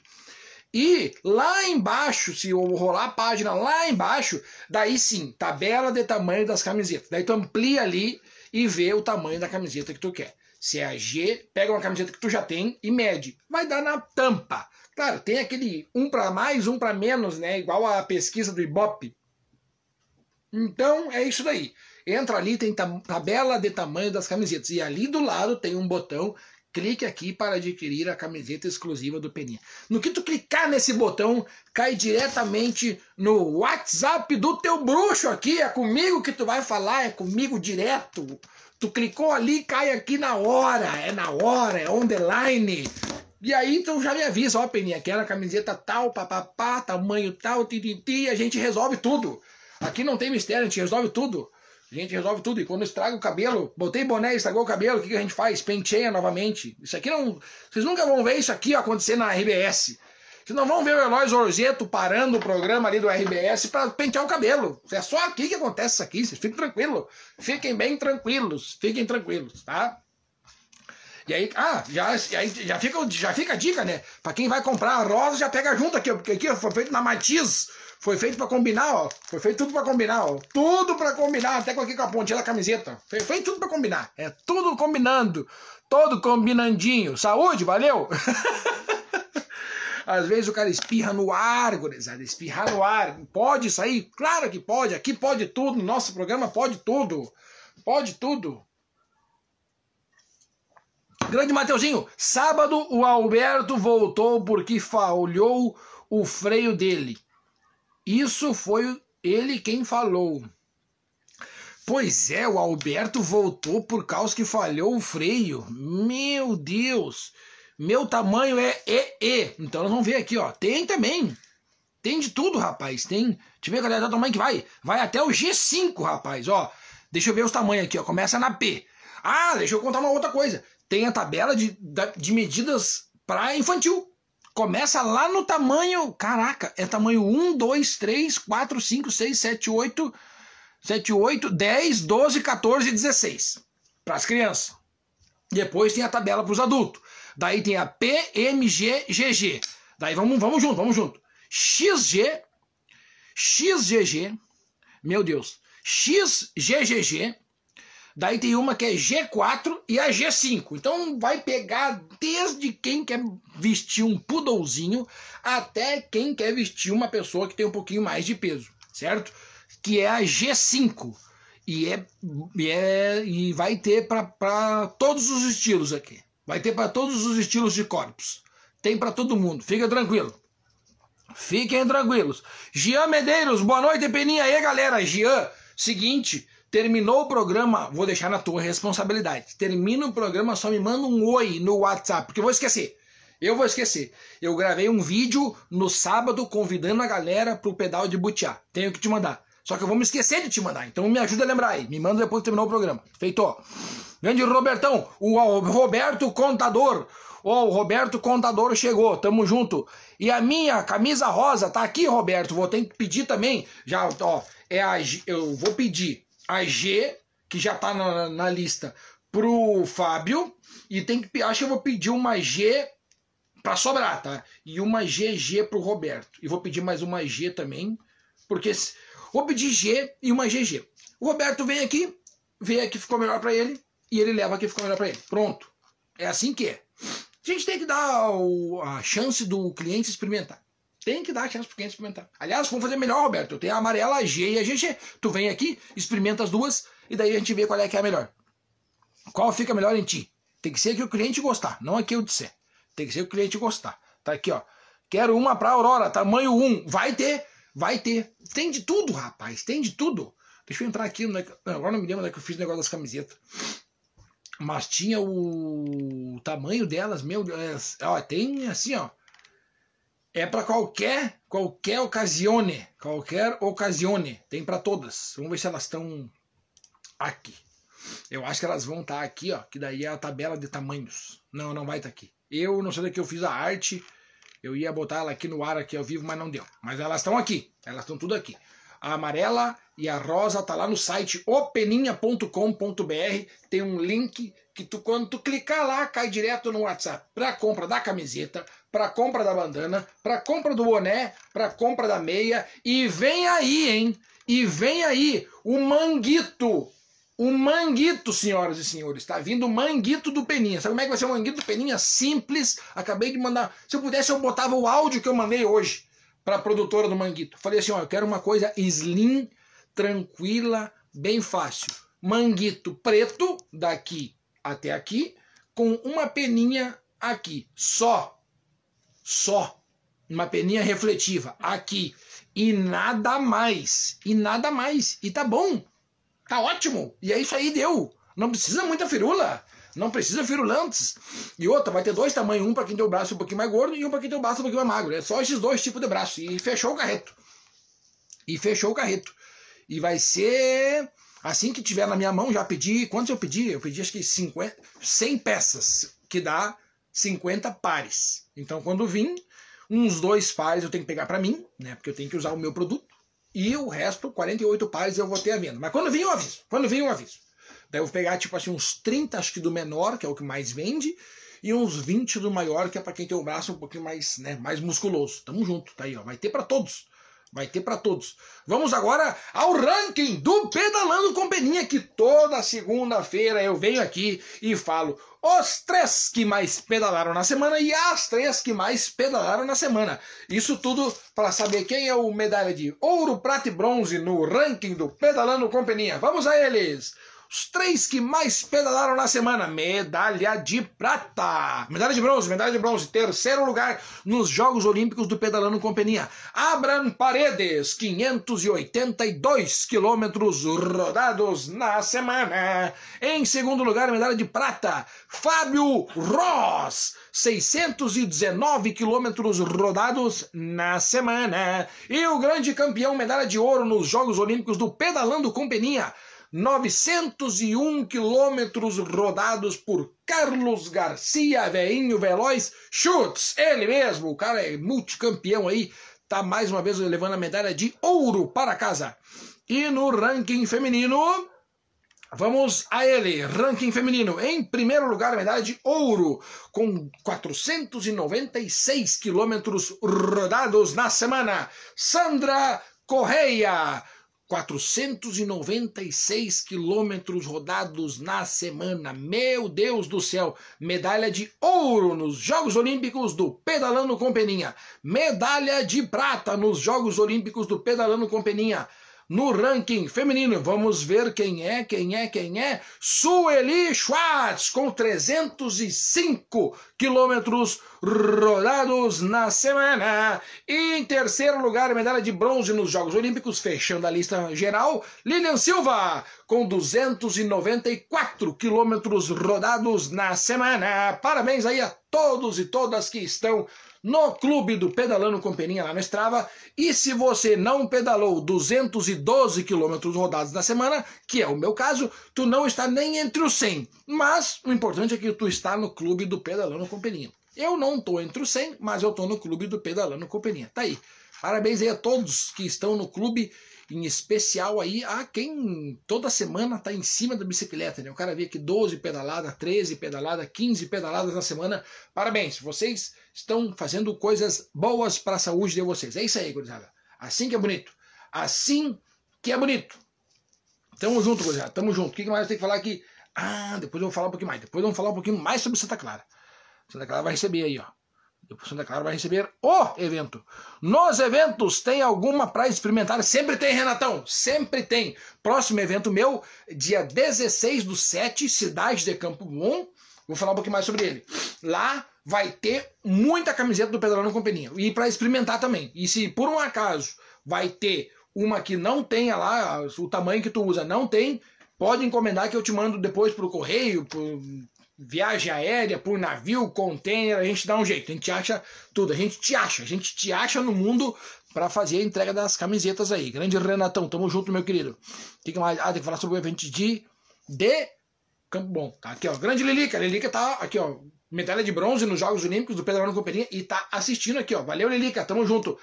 E lá embaixo, se eu rolar a página lá embaixo, daí sim, tabela de tamanho das camisetas. Daí tu amplia ali e vê o tamanho da camiseta que tu quer. Se é a G, pega uma camiseta que tu já tem e mede. Vai dar na tampa. Claro, tem aquele um para mais, um para menos, né? Igual a pesquisa do Ibope. Então é isso daí. Entra ali, tem tabela de tamanho das camisetas. E ali do lado tem um botão. Clique aqui para adquirir a camiseta exclusiva do Peninha. No que tu clicar nesse botão, cai diretamente no WhatsApp do teu bruxo aqui. É comigo que tu vai falar, é comigo direto. Tu clicou ali, cai aqui na hora, é na hora, é on the line. E aí tu já me avisa, ó, Peninha, quero a camiseta tal, papapá, tamanho tal, tititi, a gente resolve tudo. Aqui não tem mistério, a gente resolve tudo. A gente resolve tudo. E quando estraga o cabelo, botei boné, estragou o cabelo, o que, que a gente faz? Penteia novamente. Isso aqui não. Vocês nunca vão ver isso aqui acontecer na RBS. Vocês não vão ver o Eloy Orzeto parando o programa ali do RBS para pentear o cabelo. É só aqui que acontece isso aqui. Vocês fiquem tranquilos. Fiquem bem tranquilos. Fiquem tranquilos, tá? E aí, ah, já, já, fica, já fica a dica, né? Pra quem vai comprar a rosa, já pega junto aqui, porque aqui foi feito na Matiz. Foi feito para combinar, ó. Foi feito tudo para combinar, ó. Tudo para combinar, até com aqui com a pontinha da camiseta. Foi feito tudo para combinar. É tudo combinando. Todo combinandinho. Saúde, valeu! Às vezes o cara espirra no ar, gurizada, espirrar no ar. Pode sair? Claro que pode. Aqui pode tudo. No nosso programa pode tudo. Pode tudo. Grande Mateuzinho, sábado o Alberto voltou porque falhou o freio dele. Isso foi ele quem falou. Pois é, o Alberto voltou por causa que falhou o freio. Meu Deus! Meu tamanho é EE. Então nós vamos ver aqui, ó. Tem também. Tem de tudo, rapaz. Tem. Deixa eu ver qual é o tamanho que vai. Vai até o G5, rapaz. Ó. Deixa eu ver os tamanhos aqui, ó. Começa na P. Ah, deixa eu contar uma outra coisa. Tem a tabela de, de medidas para infantil. Começa lá no tamanho. Caraca, é tamanho 1, 2, 3, 4, 5, 6, 7, 8, 7, 8, 10, 12, 14 e 16. Para as crianças. Depois tem a tabela para os adultos. Daí tem a PMGGG. Daí vamos, vamos junto, vamos junto. XG, XGG, meu Deus, XGGG. Daí tem uma que é G4 e a G5. Então vai pegar desde quem quer vestir um poodlezinho até quem quer vestir uma pessoa que tem um pouquinho mais de peso, certo? Que é a G5. E, é, e, é, e vai ter para todos os estilos aqui. Vai ter para todos os estilos de corpos. Tem para todo mundo, fica tranquilo. Fiquem tranquilos. Jean Medeiros, boa noite, Peninha. E aí, galera? Jean, seguinte, terminou o programa, vou deixar na tua responsabilidade. Termina o programa, só me manda um oi no WhatsApp, porque eu vou esquecer. Eu vou esquecer. Eu gravei um vídeo no sábado convidando a galera pro pedal de butiá. Tenho que te mandar. Só que eu vou me esquecer de te mandar. Então me ajuda a lembrar aí. Me manda depois que terminar o programa. Feito. Grande Robertão. O, Roberto Contador. Ó, o Roberto Contador chegou. Tamo junto. E a minha camisa rosa tá aqui, Roberto. Vou ter que pedir também. Já, ó. É a, G- eu vou pedir a G, que já tá na, na lista, pro Fábio. E tem que. Acho que eu vou pedir uma G pra sobrar, tá? E uma GG pro Roberto. E vou pedir mais uma G também. Porque. Vou pedir G e uma GG. O Roberto vem aqui, vê a que ficou melhor pra ele, e ele leva que ficou melhor pra ele. Pronto. É assim que é. A gente tem que dar a chance do cliente experimentar. Tem que dar a chance pro cliente experimentar. Aliás, vamos fazer melhor, Roberto. Eu tenho a amarela, a G e a GG. Tu vem aqui, experimenta as duas, e daí a gente vê qual é que é a melhor. Qual fica melhor em ti? Tem que ser que o cliente gostar, não a que eu disser. Tem que ser que o cliente gostar. Tá aqui, ó. Quero uma pra Aurora, tamanho 1. Vai ter, vai ter. Tem de tudo, rapaz, tem de tudo. Deixa eu entrar aqui. É não, agora não me lembro onde é que eu fiz o negócio das camisetas. Mas tinha o tamanho delas, meu Deus. Ó, tem assim, ó. É pra qualquer, qualquer ocasione. Qualquer ocasione. Tem pra todas. Vamos ver se elas estão aqui. Eu acho que elas vão estar aqui, ó. Que daí é a tabela de tamanhos. Não, não vai estar aqui. Eu não sei daqui eu fiz a arte. Eu ia botar ela aqui no ar, aqui ao vivo, mas não deu. Mas elas estão aqui. Elas estão tudo aqui. A amarela e a rosa tá lá no site openinha.com.br. Tem um link que tu, quando tu clicar lá, cai direto no WhatsApp. Pra compra da camiseta, pra compra da bandana, pra compra do boné, pra compra da meia. E vem aí, hein? E vem aí o manguito. O manguito, senhoras e senhores. Tá vindo o manguito do Peninha. Sabe como é que vai ser o manguito do Peninha? Simples. Acabei de mandar. Se eu pudesse, eu botava o áudio que eu mandei hoje para a produtora do Manguito. Falei assim: ó, eu quero uma coisa slim, tranquila, bem fácil. Manguito preto, daqui até aqui, com uma peninha aqui. Só. Só. Uma peninha refletiva aqui. E nada mais. E nada mais. E tá bom. Tá ótimo. E é isso aí, deu. Não precisa muita firula. Não precisa firulantes. E outra, vai ter dois tamanhos, um para quem tem o braço um pouquinho mais gordo e um para quem tem o braço um pouquinho mais magro. É só esses dois tipos de braço. E fechou o carreto. E fechou o carreto. E vai ser assim que tiver na minha mão, já pedi. Quantos eu pedi? Eu pedi acho que 50, 100 peças, que dá 50 pares. Então quando vir, uns dois pares eu tenho que pegar para mim, né? Porque eu tenho que usar o meu produto. E o resto, 48 pares, eu vou ter a venda. Mas quando vir, eu aviso. Quando vir, eu aviso. Daí eu vou pegar, tipo assim, uns 30, acho que do menor, que é o que mais vende, e uns 20 do maior, que é para quem tem o braço um pouquinho mais, né, mais musculoso. Tamo junto, tá aí, ó. Vai ter para todos. Vai ter para todos. Vamos agora ao ranking do Pedalando com que toda segunda-feira eu venho aqui e falo os três que mais pedalaram na semana e as três que mais pedalaram na semana. Isso tudo para saber quem é o medalha de ouro, prata e bronze no ranking do Pedalando com. Vamos a eles! Os três que mais pedalaram na semana. Medalha de prata. Medalha de bronze, medalha de bronze. Terceiro lugar nos Jogos Olímpicos do Pedalando com Peninha. Abram Paredes, 582 quilômetros rodados na semana. Em segundo lugar, medalha de prata. Fábio Ross, 619 quilômetros rodados na semana. E o grande campeão, medalha de ouro nos Jogos Olímpicos do Pedalando com Peninha. 901 quilômetros rodados por Carlos Garcia, veinho veloz, chutes, ele mesmo, o cara é multicampeão aí, tá mais uma vez levando a medalha de ouro para casa. E no ranking feminino, vamos a ele, ranking feminino, em primeiro lugar, medalha de ouro, com 496 quilômetros rodados na semana, Sandra Correia, 496 quilômetros rodados na semana. Meu Deus do céu! Medalha de ouro nos Jogos Olímpicos do Pedalando com Peninha. Medalha de prata nos Jogos Olímpicos do Pedalando com Peninha. No ranking feminino. Vamos ver quem é, quem é, quem é. Sueli Schwartz, com 305 quilômetros rodados na semana. E em terceiro lugar, medalha de bronze nos Jogos Olímpicos, fechando a lista geral, Lilian Silva, com 294 quilômetros rodados na semana. Parabéns aí a todos e todas que estão no clube do Pedalando com Peninha lá no Strava. E se você não pedalou 212 quilômetros rodados na semana, que é o meu caso, tu não está nem entre os 100. Mas o importante é que tu está no clube do Pedalando com Peninha. Eu não estou entre os 100, mas eu estou no clube do Pedalando com Peninha. Tá aí. Parabéns aí a todos que estão no clube em especial aí a quem toda semana está em cima da bicicleta, né? O cara vê que 12 pedaladas, 13 pedaladas, 15 pedaladas na semana. Parabéns, vocês estão fazendo coisas boas para a saúde de vocês. É isso aí, gurizada. Assim que é bonito. Assim que é bonito. Tamo junto, gurizada. Tamo junto. O que mais tem que falar aqui? Ah, depois eu vou falar um pouquinho mais. Depois vamos falar um pouquinho mais sobre Santa Clara. Santa Clara vai receber aí, ó. Santa Clara vai receber o evento. Nos eventos tem alguma para experimentar? Sempre tem, Renatão. Sempre tem. Próximo evento meu, dia 16 do 7, cidade de Campo Bom. Vou falar um pouquinho mais sobre ele. Lá vai ter muita camiseta do Pedalando Companhia. E para experimentar também. E se por um acaso vai ter uma que não tenha lá, o tamanho que tu usa não tem, pode encomendar que eu te mando depois pro correio, por viagem aérea, por navio, container, a gente dá um jeito, a gente acha tudo, a gente te acha, a gente te acha no mundo para fazer a entrega das camisetas aí. Grande Renatão, tamo junto, meu querido. O que mais? Ah, tem que falar sobre o evento de, de Campo Bom. Tá aqui, ó. Grande Lilica. Lilica tá aqui, ó. Medalha de bronze nos Jogos Olímpicos do Pedro Companhia e tá assistindo aqui, ó. Valeu, Lilica. Tamo junto.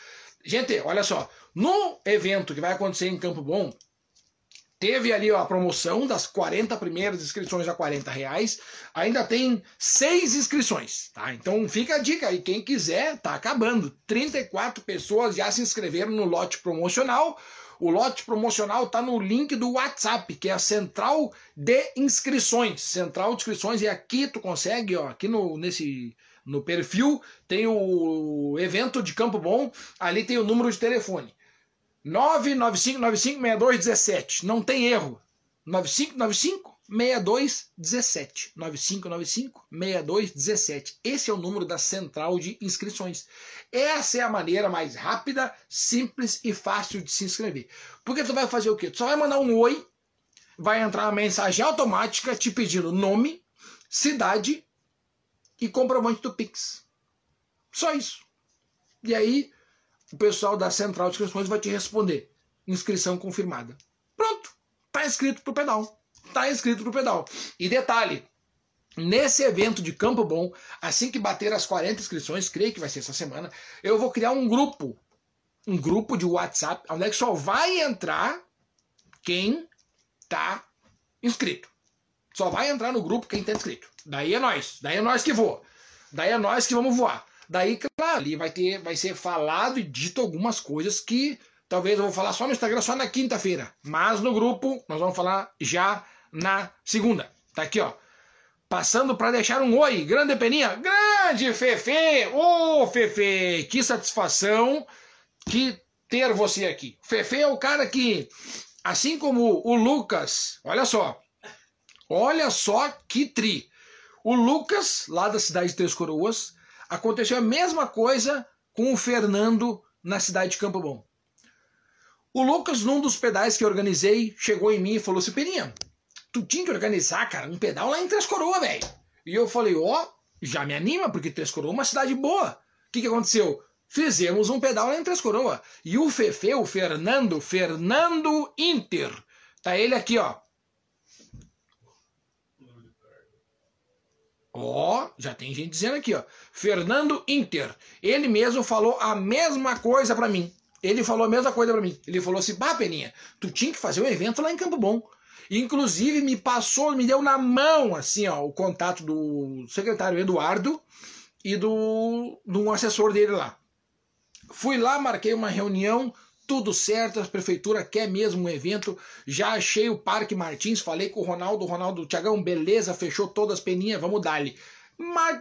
Gente, olha só. No evento que vai acontecer em Campo Bom, teve ali ó, a promoção das 40 primeiras inscrições a 40 reais. Ainda tem seis inscrições, tá? Então fica a dica aí, quem quiser, tá acabando. 34 pessoas já se inscreveram no lote promocional. O lote promocional está no link do WhatsApp, que é a central de inscrições. Central de inscrições, e aqui tu consegue, ó, aqui no, nesse, no perfil, tem o evento de Campo Bom, ali tem o número de telefone. 995956217. Não tem erro. 9595-6217. 9595-6217. Esse é o número da central de inscrições. Essa é a maneira mais rápida, simples e fácil de se inscrever. Porque tu vai fazer o quê? Tu só vai mandar um oi, vai entrar uma mensagem automática te pedindo nome, cidade e comprovante do Pix. Só isso. E aí, o pessoal da central de inscrições vai te responder. Inscrição confirmada. Pronto. Tá inscrito pro pedal. Tá inscrito pro pedal. E detalhe, nesse evento de Campo Bom, assim que bater as 40 inscrições, creio que vai ser essa semana, eu vou criar um grupo, um grupo de WhatsApp, onde é que só vai entrar quem tá inscrito. Só vai entrar no grupo quem tá inscrito. Daí é nós, daí é nós que voa. Daí é nós que vamos voar. Daí, claro, ali vai ter, vai ser falado e dito algumas coisas que talvez eu vou falar só no Instagram, só na quinta-feira. Mas no grupo nós vamos falar já na segunda. Tá aqui, ó. Passando para deixar um oi, grande Peninha, grande Fefe, ô oh, Fefe, que satisfação que ter você aqui. Fefe é o cara que, assim como o Lucas, olha só, olha só que tri. O Lucas, lá da cidade de Três Coroas, Aconteceu a mesma coisa com o Fernando na cidade de Campo Bom. O Lucas, num dos pedais que organizei, chegou em mim e falou assim: Peninha, tu tinha que organizar, cara, um pedal lá em Três Coroas, velho. E eu falei: ó, oh, já me anima, porque Três Coroas é uma cidade boa. O que, que aconteceu? Fizemos um pedal lá em Três Coroas. E o Fefe, o Fernando, Fernando Inter, tá ele aqui, ó. Ó, oh, já tem gente dizendo aqui, ó. Fernando Inter. Ele mesmo falou a mesma coisa para mim. Ele falou a mesma coisa para mim. Ele falou assim: "Bah, Peninha, tu tinha que fazer um evento lá em Campo Bom". Inclusive me passou, me deu na mão assim, ó, o contato do secretário Eduardo e do, do assessor dele lá. Fui lá, marquei uma reunião, tudo certo, a prefeitura quer mesmo um evento. Já achei o Parque Martins, falei com o Ronaldo, Ronaldo, Tiagão, beleza, fechou todas as peninhas, vamos dar-lhe.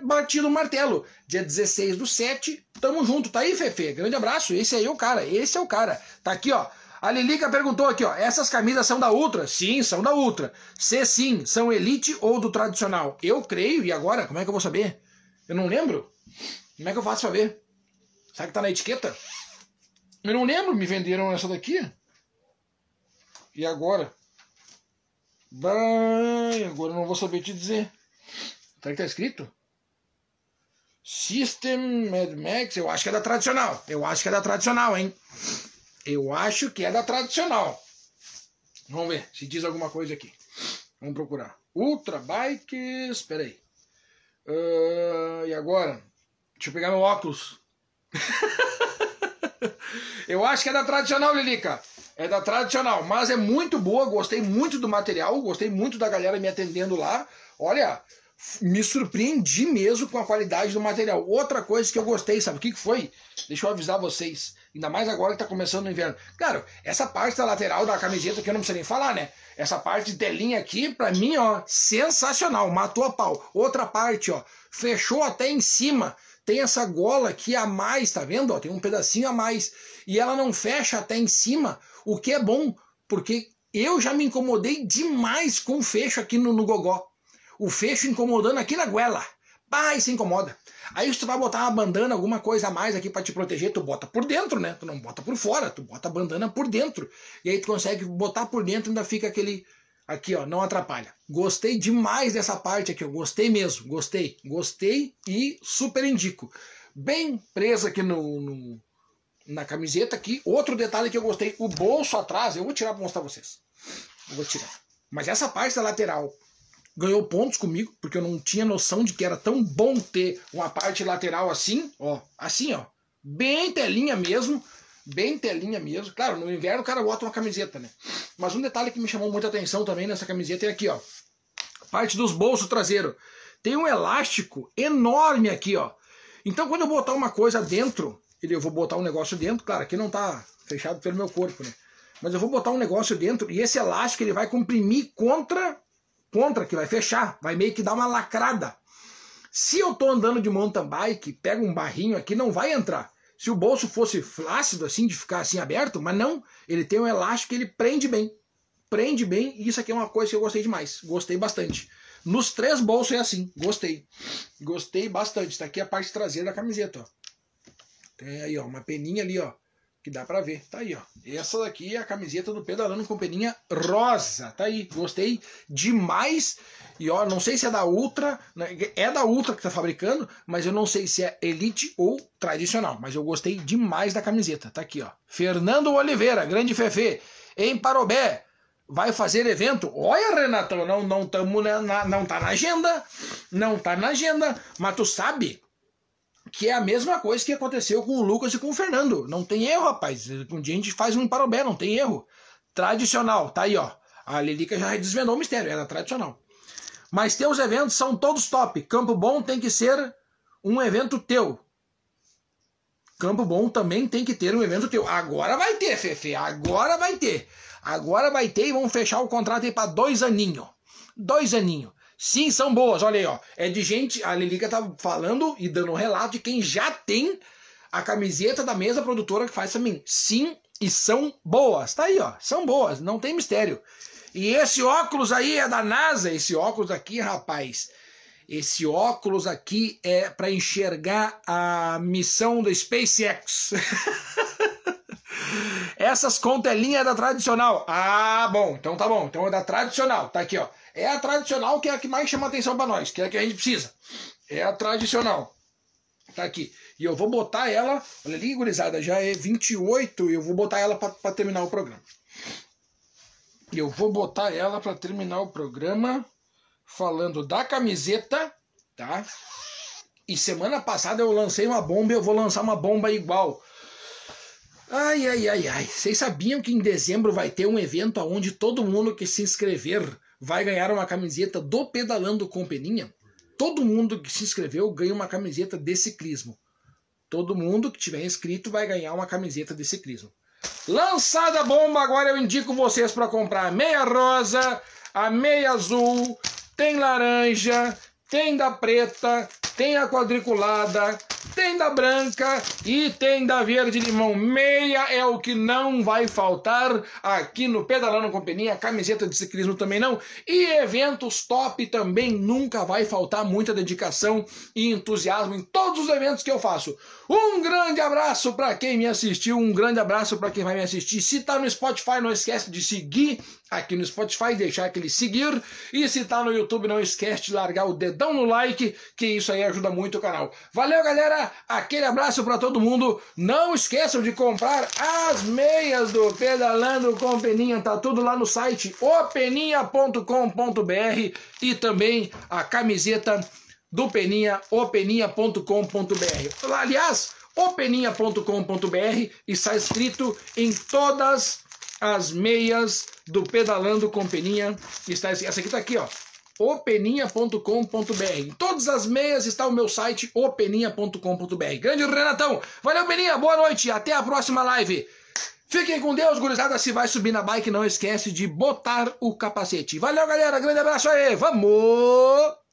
Bati no martelo. Dia 16 do 7, tamo junto. Tá aí, Fefe? Grande abraço. Esse aí é o cara. Esse é o cara. Tá aqui, ó. A Lilica perguntou aqui, ó. Essas camisas são da Ultra? Sim, são da Ultra. Se sim, são Elite ou do tradicional? Eu creio, e agora? Como é que eu vou saber? Eu não lembro. Como é que eu faço pra ver? Será que tá na etiqueta? Eu não lembro, me venderam essa daqui. E agora? Vai, agora eu não vou saber te dizer. Será que tá escrito? System Mad Max, eu acho que é da tradicional. Eu acho que é da tradicional, hein? Eu acho que é da tradicional. Vamos ver se diz alguma coisa aqui. Vamos procurar. Ultra Bikes. Espera aí. Uh, e agora? Deixa eu pegar meu óculos. eu acho que é da tradicional, Lilica. É da tradicional, mas é muito boa. Gostei muito do material. Gostei muito da galera me atendendo lá. Olha, me surpreendi mesmo com a qualidade do material. Outra coisa que eu gostei, sabe o que foi? Deixa eu avisar vocês. Ainda mais agora que tá começando o inverno. Claro, essa parte da lateral da camiseta que eu não preciso nem falar, né? Essa parte de telinha aqui, pra mim, ó, sensacional. Matou a pau. Outra parte, ó, fechou até em cima. Tem essa gola aqui a mais, tá vendo? Ó, tem um pedacinho a mais. E ela não fecha até em cima, o que é bom, porque eu já me incomodei demais com o fecho aqui no, no gogó. O fecho incomodando aqui na goela. Pai, se incomoda. Aí se tu vai botar uma bandana, alguma coisa a mais aqui para te proteger, tu bota por dentro, né? Tu não bota por fora, tu bota a bandana por dentro. E aí tu consegue botar por dentro e ainda fica aquele aqui, ó, não atrapalha. Gostei demais dessa parte aqui, eu gostei mesmo, gostei, gostei e super indico. Bem presa aqui no, no na camiseta aqui. Outro detalhe que eu gostei, o bolso atrás, eu vou tirar para mostrar pra vocês. Eu vou tirar. Mas essa parte da lateral ganhou pontos comigo, porque eu não tinha noção de que era tão bom ter uma parte lateral assim, ó, assim, ó, bem telinha mesmo, bem telinha mesmo. Claro, no inverno o cara bota uma camiseta, né? Mas um detalhe que me chamou muita atenção também nessa camiseta é aqui, ó, parte dos bolsos traseiros. Tem um elástico enorme aqui, ó. Então quando eu botar uma coisa dentro, eu vou botar um negócio dentro, claro, aqui não tá fechado pelo meu corpo, né? Mas eu vou botar um negócio dentro e esse elástico ele vai comprimir contra contra, que vai fechar, vai meio que dar uma lacrada. Se eu estou andando de mountain bike, pega um barrinho aqui, não vai entrar. Se o bolso fosse flácido, assim, de ficar assim aberto, mas não, ele tem um elástico que ele prende bem. Prende bem, e isso aqui é uma coisa que eu gostei demais. Gostei bastante. Nos três bolsos é assim, gostei. Gostei bastante. Está aqui a parte traseira da camiseta, ó. Tem aí, ó, uma peninha ali, ó que dá para ver. Tá aí, ó. Essa daqui é a camiseta do Pedalando com peninha rosa. Tá aí. Gostei demais. E ó, não sei se é da Ultra, né? é da Ultra que tá fabricando, mas eu não sei se é Elite ou tradicional. Mas eu gostei demais da camiseta. Tá aqui, ó. Fernando Oliveira, grande Fefe, em Parobé. Vai fazer evento? Olha, Renatão, não não tamo na, não tá na agenda. Não tá na agenda, mas tu sabe que é a mesma coisa que aconteceu com o Lucas e com o Fernando. Não tem erro, rapaz. Um dia a gente faz um Imparobé, não tem erro. Tradicional, tá aí, ó. A Lilica já desvendou o mistério, era tradicional. Mas teus eventos são todos top. Campo Bom tem que ser um evento teu. Campo Bom também tem que ter um evento teu. Agora vai ter, Fefe. Agora vai ter. Agora vai ter e vamos fechar o contrato aí para dois aninhos. Dois aninhos. Sim, são boas. Olha aí, ó. É de gente. A Lilica tá falando e dando um relato de quem já tem a camiseta da mesa produtora que faz também. Sim, e são boas. Tá aí, ó. São boas, não tem mistério. E esse óculos aí é da NASA. Esse óculos aqui, rapaz. Esse óculos aqui é para enxergar a missão do SpaceX. Essas contelinhas é da tradicional. Ah, bom. Então tá bom. Então é da tradicional. Tá aqui, ó. É a tradicional que é a que mais chama atenção para nós, que é a que a gente precisa. É a tradicional. Tá aqui. E eu vou botar ela, olha ali, gurizada, já é 28 e eu vou botar ela para terminar o programa. E eu vou botar ela para terminar o programa falando da camiseta, tá? E semana passada eu lancei uma bomba e eu vou lançar uma bomba igual. Ai, ai, ai, ai. Vocês sabiam que em dezembro vai ter um evento onde todo mundo que se inscrever vai ganhar uma camiseta do Pedalando com Peninha. Todo mundo que se inscreveu ganha uma camiseta de ciclismo. Todo mundo que tiver inscrito vai ganhar uma camiseta de ciclismo. Lançada a bomba, agora eu indico vocês para comprar a meia rosa, a meia azul, tem laranja, tem da preta, tem a quadriculada, tem da branca e tem da verde limão. Meia é o que não vai faltar aqui no Pedalando Companhia, camiseta de ciclismo também não. E eventos top também nunca vai faltar muita dedicação e entusiasmo em todos os eventos que eu faço. Um grande abraço para quem me assistiu, um grande abraço para quem vai me assistir. Se tá no Spotify, não esquece de seguir aqui no Spotify, deixar aquele seguir. E se tá no YouTube, não esquece de largar o dedão no like, que isso aí ajuda muito o canal. Valeu, galera! Aquele abraço para todo mundo. Não esqueçam de comprar as meias do Pedalando com Peninha, tá tudo lá no site openinha.com.br e também a camiseta do Peninha, openinha.com.br. Aliás, openinha.com.br está escrito em todas as meias do Pedalando com Peninha. Está, essa aqui está aqui, ó openinha.com.br. Em todas as meias está o meu site openinha.com.br. Grande Renatão, valeu Peninha, boa noite, até a próxima live. Fiquem com Deus, gurizada, se vai subir na bike, não esquece de botar o capacete. Valeu, galera, grande abraço aí, vamos!